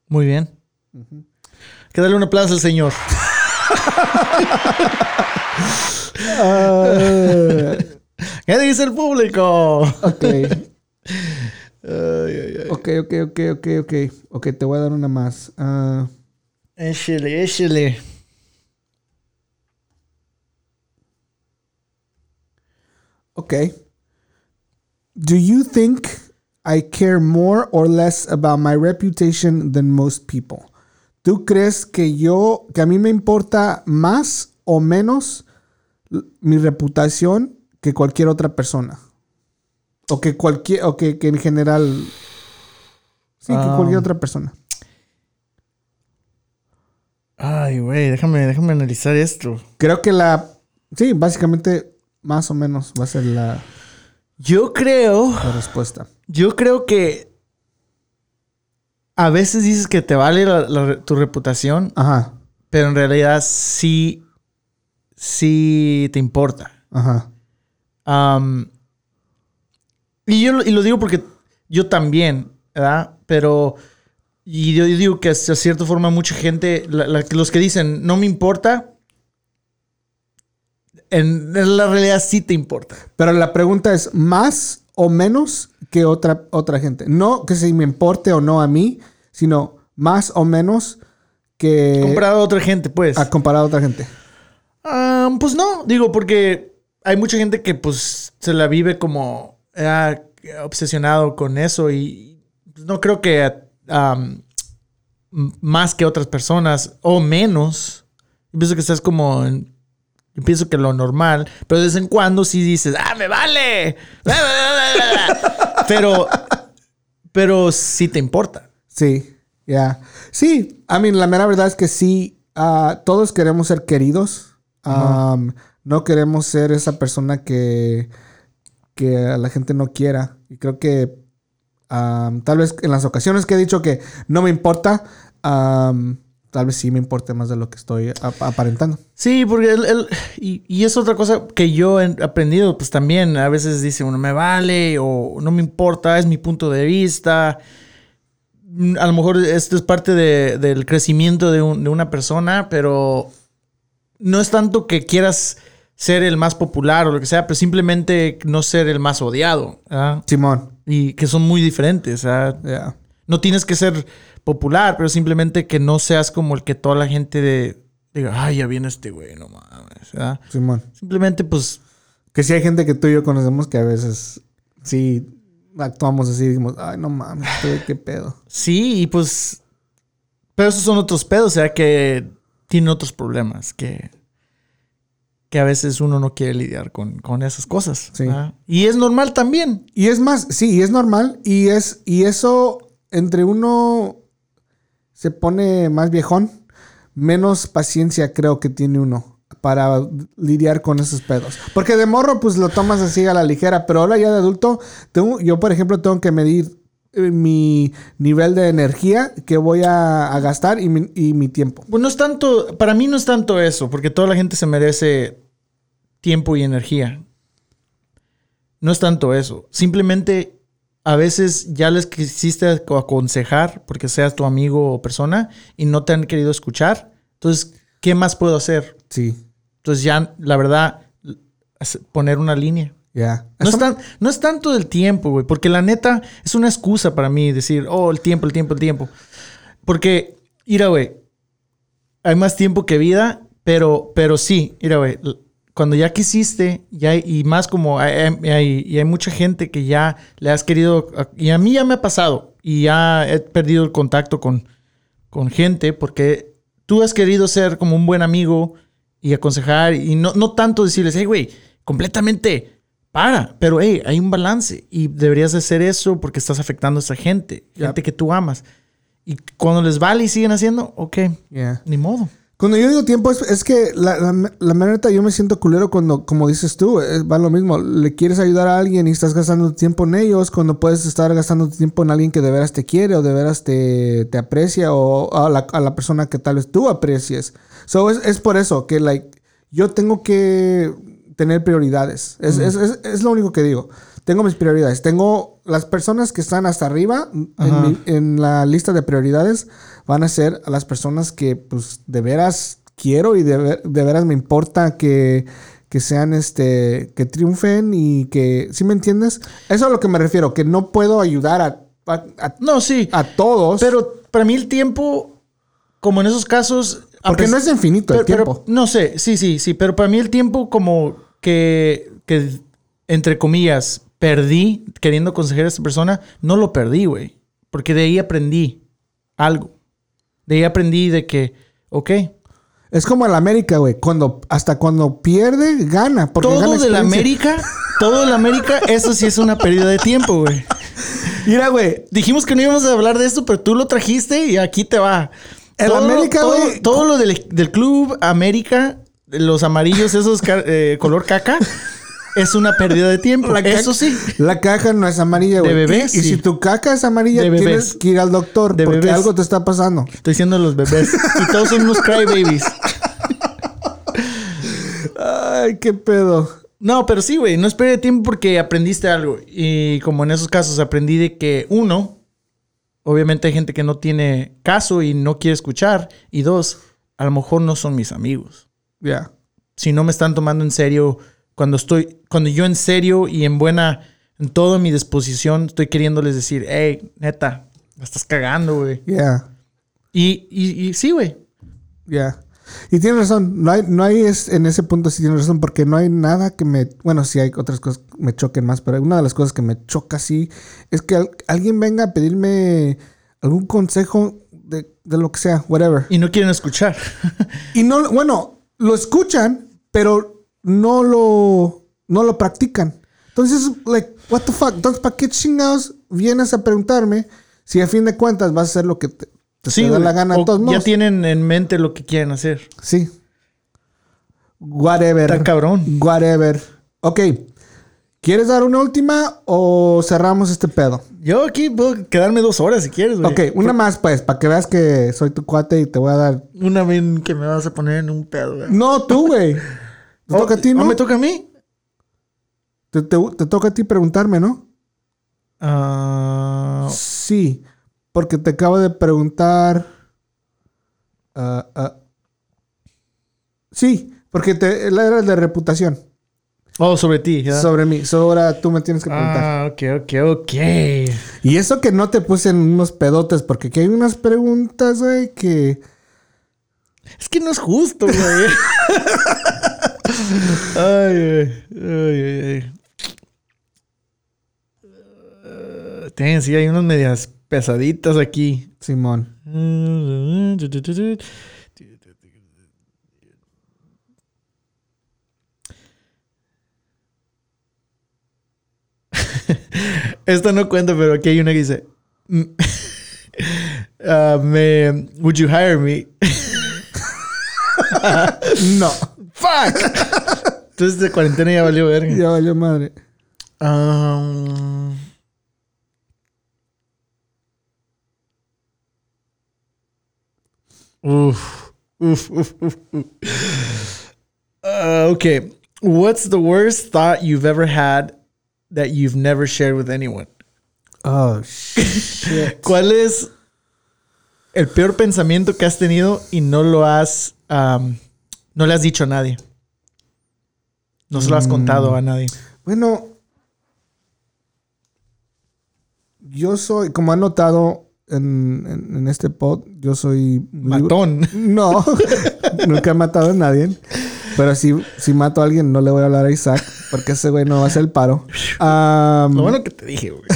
Speaker 2: Muy bien. Que darle un aplauso al señor. ¿Qué dice el público?
Speaker 1: ok,
Speaker 2: Ay, ay, ay.
Speaker 1: ok, ok, ok, ok, ok. Ok, te voy a dar una más. Ah,
Speaker 2: Échale, échale.
Speaker 1: Okay. Do you think I care more or less about my reputation than most people? ¿Tú crees que yo, que a mí me importa más o menos mi reputación que cualquier otra persona? O que cualquier, o que, que en general, sí, que
Speaker 2: Ah.
Speaker 1: cualquier otra persona.
Speaker 2: Ay, güey, déjame, déjame analizar esto.
Speaker 1: Creo que la, sí, básicamente, más o menos va a ser la,
Speaker 2: Yo creo,
Speaker 1: la respuesta.
Speaker 2: yo creo que a veces dices que te vale la- la- tu reputación,
Speaker 1: Ajá,
Speaker 2: pero en realidad sí, sí te importa.
Speaker 1: ajá.
Speaker 2: Am, y yo lo- y lo digo porque yo también, ¿verdad? Pero, y yo digo que hasta cierta forma mucha gente, la- la- los que dicen, no me importa, en, en la realidad sí te importa.
Speaker 1: Pero la pregunta es más o menos que otra, otra gente. No que si me importe o no a mí, sino más o menos que
Speaker 2: Comparado a otra gente, pues.
Speaker 1: a comparado a otra gente.
Speaker 2: Ah, pues no, digo, porque hay mucha gente que pues se la vive como ah, obsesionado con eso y no creo que más que otras personas o menos. Yo pienso que estás como en- yo pienso que lo normal, pero de vez en cuando sí dices, ¡ah, me vale! pero, pero sí te importa.
Speaker 1: Sí, ya. Sí, I mean, la mera verdad es que sí, ah, todos queremos ser queridos. Um, no queremos ser esa persona que, que la gente no quiera. Y creo que tal vez en las ocasiones que he dicho que no me importa, tal vez sí me importe más de lo que estoy ap- aparentando.
Speaker 2: Sí, porque el, el- y, es otra cosa que yo he aprendido, pues también a veces dice uno, me vale o no me importa, es mi punto de vista. Mm, A lo mejor esto es parte de- del crecimiento de una persona, pero no es tanto que quieras ser el más popular o lo que sea, pero simplemente no ser el más odiado. ¿ah?
Speaker 1: Simón,
Speaker 2: Y que son muy diferentes. ¿ah?
Speaker 1: ya.
Speaker 2: No tienes que ser popular, pero simplemente que no seas como el que toda la gente de- diga, ay, ya viene este güey, no mames. ¿verdad?
Speaker 1: Simón.
Speaker 2: Simplemente, pues,
Speaker 1: Que sí hay gente que tú y yo conocemos que a veces sí actuamos así y decimos, ay, no mames, este qué pedo.
Speaker 2: sí, y pues. Pero esos son otros pedos, o sea, que tienen otros problemas, que. Que a veces uno no quiere lidiar con, con esas cosas.
Speaker 1: Sí.
Speaker 2: Y es normal también.
Speaker 1: Y es más, sí, y es normal. Y es, y eso, entre uno se pone más viejón, menos paciencia creo que tiene uno para lidiar con esos pedos. Porque de morro, pues lo tomas así a la ligera, pero ahora ya de adulto, tengo, yo por ejemplo tengo que medir mi nivel de energía que voy a, a gastar y mi, y mi tiempo.
Speaker 2: Pues no es tanto, para mí no es tanto eso, porque toda la gente se merece tiempo y energía. No es tanto eso. Simplemente a veces ya les quisiste aconsejar porque seas tu amigo o persona y no te han querido escuchar. Entonces, ¿qué más puedo hacer?
Speaker 1: Sí,
Speaker 2: Entonces ya, la verdad, poner una línea.
Speaker 1: Ya.
Speaker 2: No es,
Speaker 1: Eso-
Speaker 2: tan- no es tanto del tiempo, güey, porque la neta es una excusa para mí decir, oh, el tiempo, el tiempo, el tiempo. Porque, mira, güey, hay más tiempo que vida, pero, pero sí, mira, güey, cuando ya quisiste, ya y más como hay- hay- y hay mucha gente que ya le has querido, y a mí ya me ha pasado, y ya he perdido el contacto con, con gente, porque tú has querido ser como un buen amigo y aconsejar, y no, no tanto decirles, hey, güey, completamente para, pero hey, hay un balance y deberías de hacer eso porque estás afectando a esa gente, gente que tú amas. Y cuando les vale y siguen haciendo, ok,
Speaker 1: ya.
Speaker 2: ni modo.
Speaker 1: Cuando yo digo tiempo, es, es que la, la, la mera neta, yo me siento culero cuando, como dices tú, eh, va lo mismo. Le quieres ayudar a alguien y estás gastando tiempo en ellos cuando puedes estar gastando tiempo en alguien que de veras te quiere o de veras te, te aprecia o a la, a la persona que tal vez tú aprecies. So, es, es por eso que, like, yo tengo que tener prioridades. Es, es, es, es lo único que digo. Tengo mis prioridades. Tengo las personas que están hasta arriba en, mi- en la lista de prioridades van a ser las personas que pues de veras quiero y de, de veras me importa que, que sean este que triunfen y que ¿sí me entiendes? Eso es a lo que me refiero, que no puedo ayudar a, a, a-
Speaker 2: No, sí,
Speaker 1: a todos
Speaker 2: pero para mí el tiempo, como en esos casos...
Speaker 1: porque no es infinito el
Speaker 2: pero-
Speaker 1: tiempo.
Speaker 2: no sé, sí, sí, sí, pero para mí el tiempo como que, que entre comillas, perdí queriendo aconsejar a esta persona, no lo perdí, güey. Porque de ahí aprendí algo. De ahí aprendí de que, ok,
Speaker 1: Es como el América, güey, cuando hasta cuando pierde gana, porque
Speaker 2: todo
Speaker 1: gana
Speaker 2: de la
Speaker 1: experiencia.
Speaker 2: América, todo de la América, eso sí es una pérdida de tiempo, güey.
Speaker 1: Mira, güey,
Speaker 2: Dijimos que no íbamos a hablar de esto, pero tú lo trajiste y aquí te va.
Speaker 1: El
Speaker 2: Todo-
Speaker 1: América,
Speaker 2: todo-
Speaker 1: güey.
Speaker 2: Todo, lo del, del club América, los amarillos, esos ca- eh, color caca, es una pérdida de tiempo.
Speaker 1: La
Speaker 2: Eso
Speaker 1: caca-
Speaker 2: sí.
Speaker 1: La caja no es amarilla, güey.
Speaker 2: De bebés,
Speaker 1: Y,
Speaker 2: sí.
Speaker 1: si tu caca es amarilla,
Speaker 2: De
Speaker 1: tienes
Speaker 2: bebés.
Speaker 1: que ir al doctor
Speaker 2: De
Speaker 1: porque
Speaker 2: bebés.
Speaker 1: algo te está pasando.
Speaker 2: Estoy diciendo los bebés. Y todos son unos crybabies.
Speaker 1: Ay, qué pedo.
Speaker 2: No, pero sí, güey. No esperé tiempo porque aprendiste algo. Y como en esos casos aprendí de que, uno, obviamente hay gente que no tiene caso y no quiere escuchar. Y dos, a lo mejor no son mis amigos.
Speaker 1: Ya.
Speaker 2: Si no me están tomando en serio cuando estoy, cuando yo en serio y en buena, en toda mi disposición estoy queriéndoles decir, hey, neta, La estás cagando, güey.
Speaker 1: Yeah,
Speaker 2: Y, y, y sí, güey.
Speaker 1: yeah. Y tienes razón, no hay, no hay es, en ese punto sí tienes razón, porque no hay nada que me, bueno, sí hay otras cosas que me choquen más, pero una de las cosas que me choca sí es que al- alguien venga a pedirme algún consejo de, de lo que sea, whatever.
Speaker 2: Y no quieren escuchar.
Speaker 1: Y no, bueno, lo escuchan, pero no lo, no lo practican. Entonces, like, what the fuck? Entonces, ¿para qué chingados vienes a preguntarme si a fin de cuentas vas a hacer lo que te, te, te da la gana
Speaker 2: O
Speaker 1: de todos
Speaker 2: Ya
Speaker 1: modos?
Speaker 2: tienen en mente lo que quieren hacer.
Speaker 1: Sí. Whatever.
Speaker 2: Está cabrón.
Speaker 1: Whatever. Ok. ¿Quieres dar una última o cerramos este pedo?
Speaker 2: Yo aquí puedo quedarme dos horas si quieres, güey.
Speaker 1: Ok, una más, pues, para que veas que soy tu cuate y te voy a dar.
Speaker 2: Una vez que me vas a poner en un pedo, güey.
Speaker 1: No, tú, güey. Te
Speaker 2: Oh,
Speaker 1: toca a ti, ¿no?
Speaker 2: ¿Me toca a mí?
Speaker 1: Te, te- te toca a ti preguntarme, ¿no?
Speaker 2: Ah,
Speaker 1: Sí, porque te acabo de preguntar. ah. sí, porque te, era el de reputación
Speaker 2: oh, sobre ti. ¿ya?
Speaker 1: sobre mí. So, ahora tú me tienes que preguntar.
Speaker 2: Ah, ok, ok, ok.
Speaker 1: Y eso que no te puse en unos pedotes, porque aquí hay unas preguntas, güey, que.
Speaker 2: Es que no es justo, güey. ay, ay, ay, ay, ay. Ten, sí, hay unas medias pesaditas aquí.
Speaker 1: Simón.
Speaker 2: Esta no cuenta, pero aquí hay una que dice: mm, ah, me, Would you hire me?
Speaker 1: No.
Speaker 2: ¡Fuck! Entonces de cuarentena ya valió verga.
Speaker 1: Ya valió madre.
Speaker 2: Um, oof, oof, oof, oof. Uh, okay. What's the worst thought you've ever had that you've never shared with anyone?
Speaker 1: Oh, shit.
Speaker 2: ¿Cuál es el peor pensamiento que has tenido y no lo has, um, no le has dicho a nadie? No se lo has contado a nadie.
Speaker 1: Bueno, yo soy, como han notado en, en- en este pod, yo soy...
Speaker 2: Matón.
Speaker 1: No, nunca he matado a nadie. Pero si, si mato a alguien, no le voy a hablar a Isaac, porque ese güey no va a hacer el paro.
Speaker 2: Lo bueno que te dije, güey.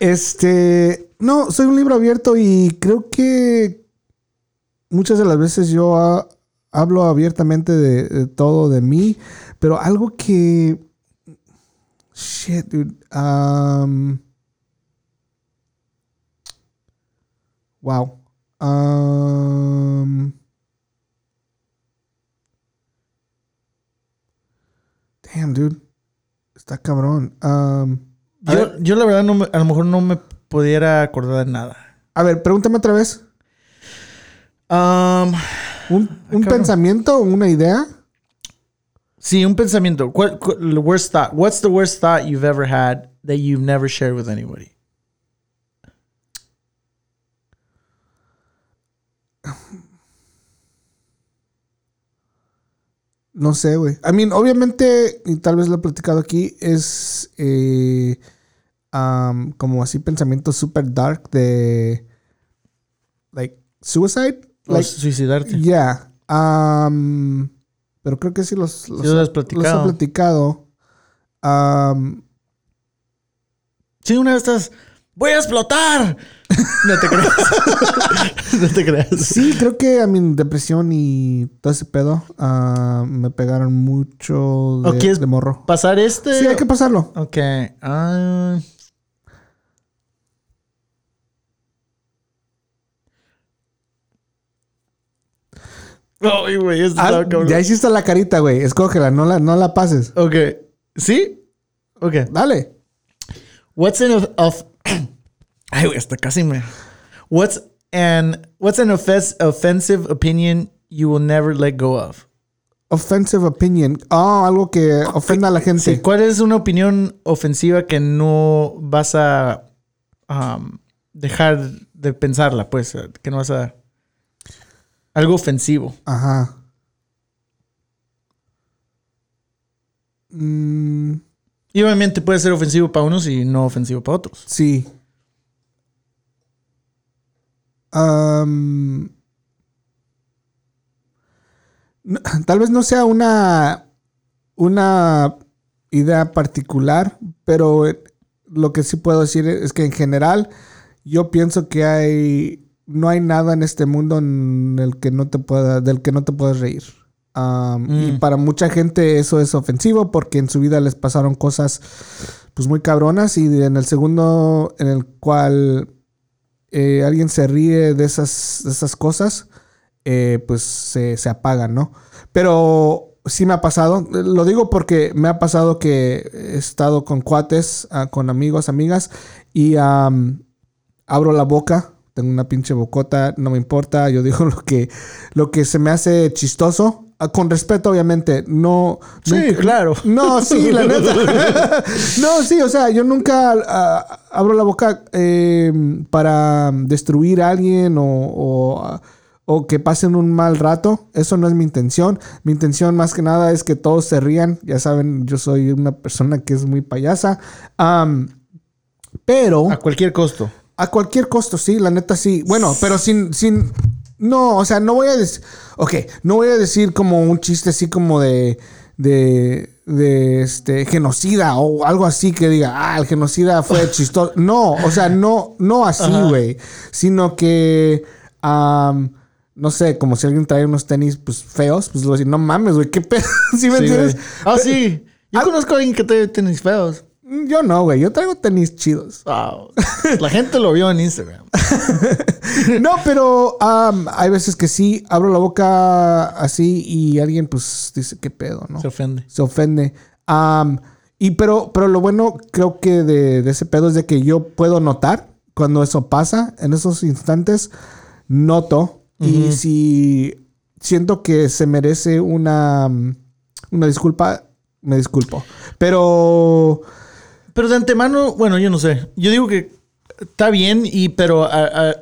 Speaker 1: Este, no, soy un libro abierto y creo que muchas de las veces yo hablo abiertamente de, de todo de mí, pero algo que shit, dude, um, wow, um, damn, dude, está cabrón. Um,
Speaker 2: Yo,
Speaker 1: ver.
Speaker 2: yo la verdad no me- a lo mejor no me pudiera acordar de nada.
Speaker 1: A ver, pregúntame otra vez.
Speaker 2: Um,
Speaker 1: ¿Un, un
Speaker 2: cabrón.
Speaker 1: pensamiento una idea?
Speaker 2: sí, un pensamiento. ¿Cuál, cuál- worst thought? What's the worst thought you've ever had that you've never shared with anybody?
Speaker 1: No sé, güey. I mean, obviamente, y tal vez lo he platicado aquí, es eh, um, como así pensamiento super dark de like suicide. Like,
Speaker 2: suicidarte.
Speaker 1: yeah. Um, pero creo que sí los, los,
Speaker 2: Sí, los has
Speaker 1: los
Speaker 2: platicado.
Speaker 1: he platicado. Um,
Speaker 2: Sí, una de estas. ¡Voy a explotar! No te creas. no te creas.
Speaker 1: sí, creo que a mi depresión y todo ese pedo ah, me pegaron mucho
Speaker 2: ¿O
Speaker 1: de,
Speaker 2: quieres
Speaker 1: de morro.
Speaker 2: ¿Pasar este?
Speaker 1: Sí, hay que pasarlo.
Speaker 2: Ok. ah. Ay, güey, esto
Speaker 1: Ah,
Speaker 2: cabrón.
Speaker 1: ya hiciste la carita, güey. Escógela, no la, no la pases.
Speaker 2: Ok. ¿Sí? Ok.
Speaker 1: Dale.
Speaker 2: What's an of, of Ay, güey, hasta casi me. What's an what's an offense, offensive opinion you will never let go of?
Speaker 1: Offensive opinion. Ah, algo que ofenda a la gente.
Speaker 2: Sí, ¿cuál es una opinión ofensiva que no vas a um, dejar de pensarla, pues, que no vas a algo ofensivo?
Speaker 1: Ajá. Mm,
Speaker 2: Y obviamente puede ser ofensivo para unos y no ofensivo para otros.
Speaker 1: sí. No- tal vez no sea una, una idea particular, pero eh, lo que sí puedo decir es que en general yo pienso que hay no hay nada en este mundo en el que no te pueda del que no te puedas reír. Y
Speaker 2: Mm.
Speaker 1: para mucha gente eso es ofensivo porque en su vida les pasaron cosas pues muy cabronas y en el segundo en el cual eh, alguien se ríe de esas, de esas cosas, eh, pues se, se apagan, ¿no? Pero sí me ha pasado, lo digo porque me ha pasado que he estado con cuates, ah, con amigos, amigas, y abro la boca, tengo una pinche bocota, no me importa, yo digo lo que, lo que se me hace chistoso. Ah, Con respeto, obviamente. No.
Speaker 2: Sí,
Speaker 1: nunca-
Speaker 2: claro.
Speaker 1: No, sí, la neta. no, sí, o sea, yo nunca ah, abro la boca eh, para destruir a alguien o, o, o que pasen un mal rato. Eso no es mi intención. Mi intención más que nada es que todos se rían. Ya saben, yo soy una persona que es muy payasa. Pero...
Speaker 2: A cualquier costo.
Speaker 1: A cualquier costo, sí, la neta sí. Bueno, pero sin, sin. No, o sea, no voy a decir. Ok, no voy a decir como un chiste así como de. de. de este. genocida o algo así que diga, ah, el genocida fue chistoso. No, o sea, no, no así, güey. Sino que. no sé, como si alguien trae unos tenis pues feos, pues le voy a decir, no mames, güey, qué pedo. ¿Sí me
Speaker 2: Sí,
Speaker 1: entiendes?
Speaker 2: Ah, sí. Yo conozco a alguien que tiene tenis feos.
Speaker 1: Yo no, güey. Yo traigo tenis chidos.
Speaker 2: Wow. La gente lo vio en Instagram.
Speaker 1: No, pero hay veces que sí, abro la boca así y alguien pues dice, ¿qué pedo, no?
Speaker 2: Se ofende.
Speaker 1: Se ofende. Y pero, pero lo bueno creo que de, de ese pedo es de que yo puedo notar cuando eso pasa, en esos instantes, noto. Y si siento que se merece una, una disculpa, me disculpo. Pero...
Speaker 2: Pero de antemano, bueno, yo no sé. Yo digo que está bien, y pero a- a-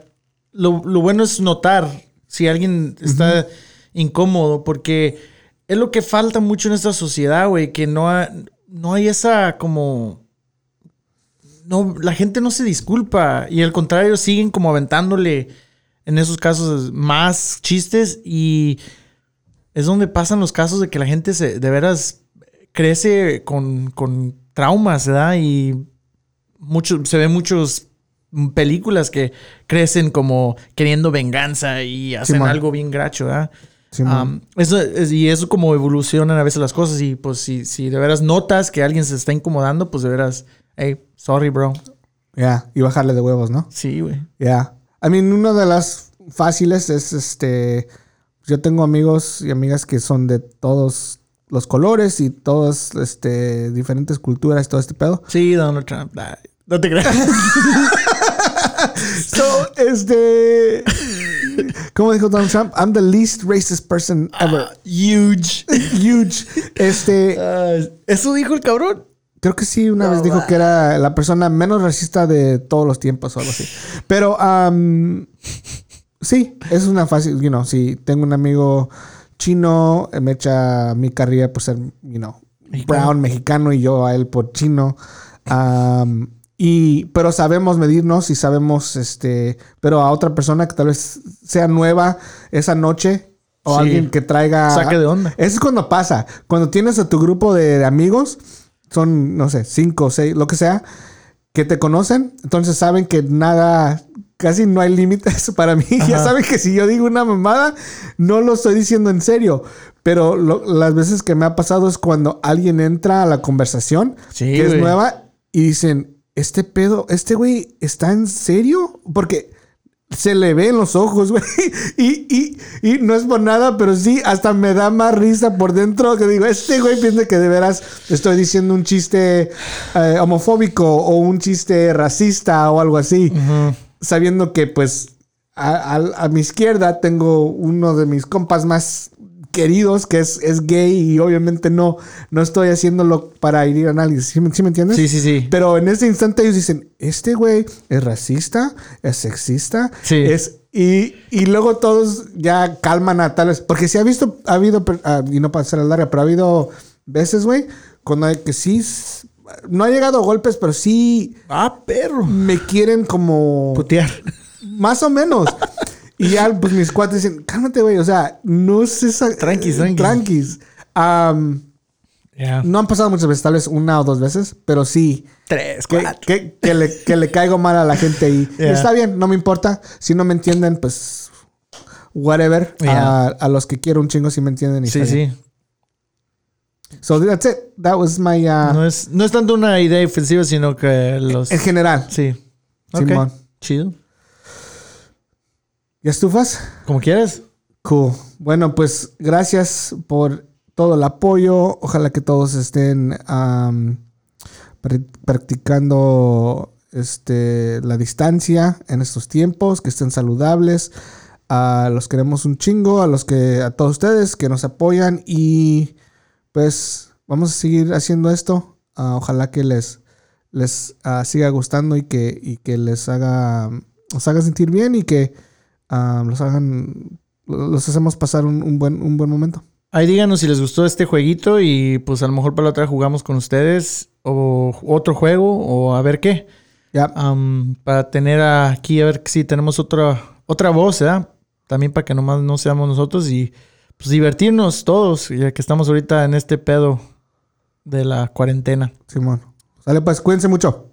Speaker 2: lo, lo bueno es notar si alguien está incómodo, porque es lo que falta mucho en esta sociedad, güey, que no, ha- no hay esa como... No, la gente no se disculpa y al contrario siguen como aventándole en esos casos más chistes y es donde pasan los casos de que la gente se, de veras crece con, con traumas, ¿verdad? Y mucho, se ven muchas películas que crecen como queriendo venganza y hacen
Speaker 1: Simón.
Speaker 2: algo bien gracho, ¿verdad? Um, eso es- y eso como evolucionan a veces las cosas y pues si, si de veras notas que alguien se está incomodando, pues de veras, hey, sorry, bro.
Speaker 1: Ya, y bajarle de huevos, ¿no?
Speaker 2: Sí, güey.
Speaker 1: Ya. I mean, una de las fáciles es este. Yo tengo amigos y amigas que son de todos los colores y todas este, diferentes culturas, todo este pedo.
Speaker 2: Sí, Donald Trump. No te creas.
Speaker 1: So, este. ¿Cómo dijo Donald Trump? I'm the least racist person ever.
Speaker 2: Huge.
Speaker 1: Huge. Este.
Speaker 2: Ah, Eso dijo el cabrón.
Speaker 1: Creo que sí, una
Speaker 2: No,
Speaker 1: vez dijo que era la persona menos racista de todos los tiempos o algo así. Pero, am, sí, es una fácil, you know, si tengo un amigo chino, eh, me echa mi carrilla por ser, you know, brown, mexicano y yo a él por chino. Am, y, pero sabemos medirnos y sabemos, este, pero a otra persona que tal vez sea nueva esa noche o
Speaker 2: Sí.
Speaker 1: alguien que traiga...
Speaker 2: Saque de onda.
Speaker 1: Eso es cuando pasa. Cuando tienes a tu grupo de amigos, son, no sé, cinco o seis, lo que sea, que te conocen, entonces saben que nada, casi no hay límites para mí. Ya saben que si yo digo una mamada, no lo estoy diciendo en serio. Pero lo- las veces que me ha pasado es cuando alguien entra a la conversación,
Speaker 2: Sí,
Speaker 1: que es nueva, y dicen, este pedo, este güey, ¿está en serio? Porque se le ve en los ojos, güey. Y, y, y no es por nada, pero sí, hasta me da más risa por dentro que digo, este güey piensa que de veras estoy diciendo un chiste eh, homofóbico o un chiste racista o algo así. Sabiendo que pues a, a- a mi izquierda tengo uno de mis compas más queridos que es, es gay y obviamente no, no estoy haciéndolo para herir a nadie. ¿Sí, me- sí me entiendes?
Speaker 2: Sí, sí, sí.
Speaker 1: Pero en ese instante ellos dicen, este güey es racista, es sexista,
Speaker 2: Sí.
Speaker 1: es... Y, y luego todos ya calman a tales... Porque si ha visto, ha habido, ah, y no para ser larga, pero ha habido veces, güey, cuando hay que sí... No ha llegado a golpes, pero sí
Speaker 2: Ah, perro.
Speaker 1: me quieren como...
Speaker 2: Putear.
Speaker 1: Más o menos. Y ya, pues mis cuates dicen, cálmate, güey. O sea, no es esa.
Speaker 2: Tranquis, tranquis.
Speaker 1: Tranquis. Am,
Speaker 2: Ya.
Speaker 1: no han pasado muchas veces, tal vez una o dos veces, pero sí.
Speaker 2: Tres,
Speaker 1: Que,
Speaker 2: cuatro.
Speaker 1: que, que le, que le caigo mal a la gente y
Speaker 2: Yeah.
Speaker 1: está bien, no me importa. Si no me entienden, pues. Whatever.
Speaker 2: Yeah.
Speaker 1: A, a los que quiero un chingo sí me entienden. Y
Speaker 2: Sí, sí.
Speaker 1: So that's it. That was my. uh,
Speaker 2: No es, no es tanto una idea ofensiva, sino que los.
Speaker 1: En general.
Speaker 2: Sí.
Speaker 1: Simón.
Speaker 2: Chido.
Speaker 1: ¿Ya estufas?
Speaker 2: Como quieras.
Speaker 1: Cool. Bueno, pues gracias por todo el apoyo. Ojalá que todos estén practicando este, la distancia en estos tiempos, que estén saludables. A los queremos un chingo, a los que a todos ustedes que nos apoyan y pues vamos a seguir haciendo esto. Ah, ojalá que les les ah, siga gustando y que y que les haga los haga sentir bien y que ah, los hagan los hacemos pasar un, un buen un buen momento.
Speaker 2: Ahí díganos si les gustó este jueguito y pues a lo mejor para la otra jugamos con ustedes o otro juego o a ver qué.
Speaker 1: Ya,
Speaker 2: para tener aquí, a ver si tenemos otra, otra voz, ¿verdad? También para que nomás no seamos nosotros y pues divertirnos todos, ya que estamos ahorita en este pedo de la cuarentena.
Speaker 1: Simón. Sale pues, cuídense mucho.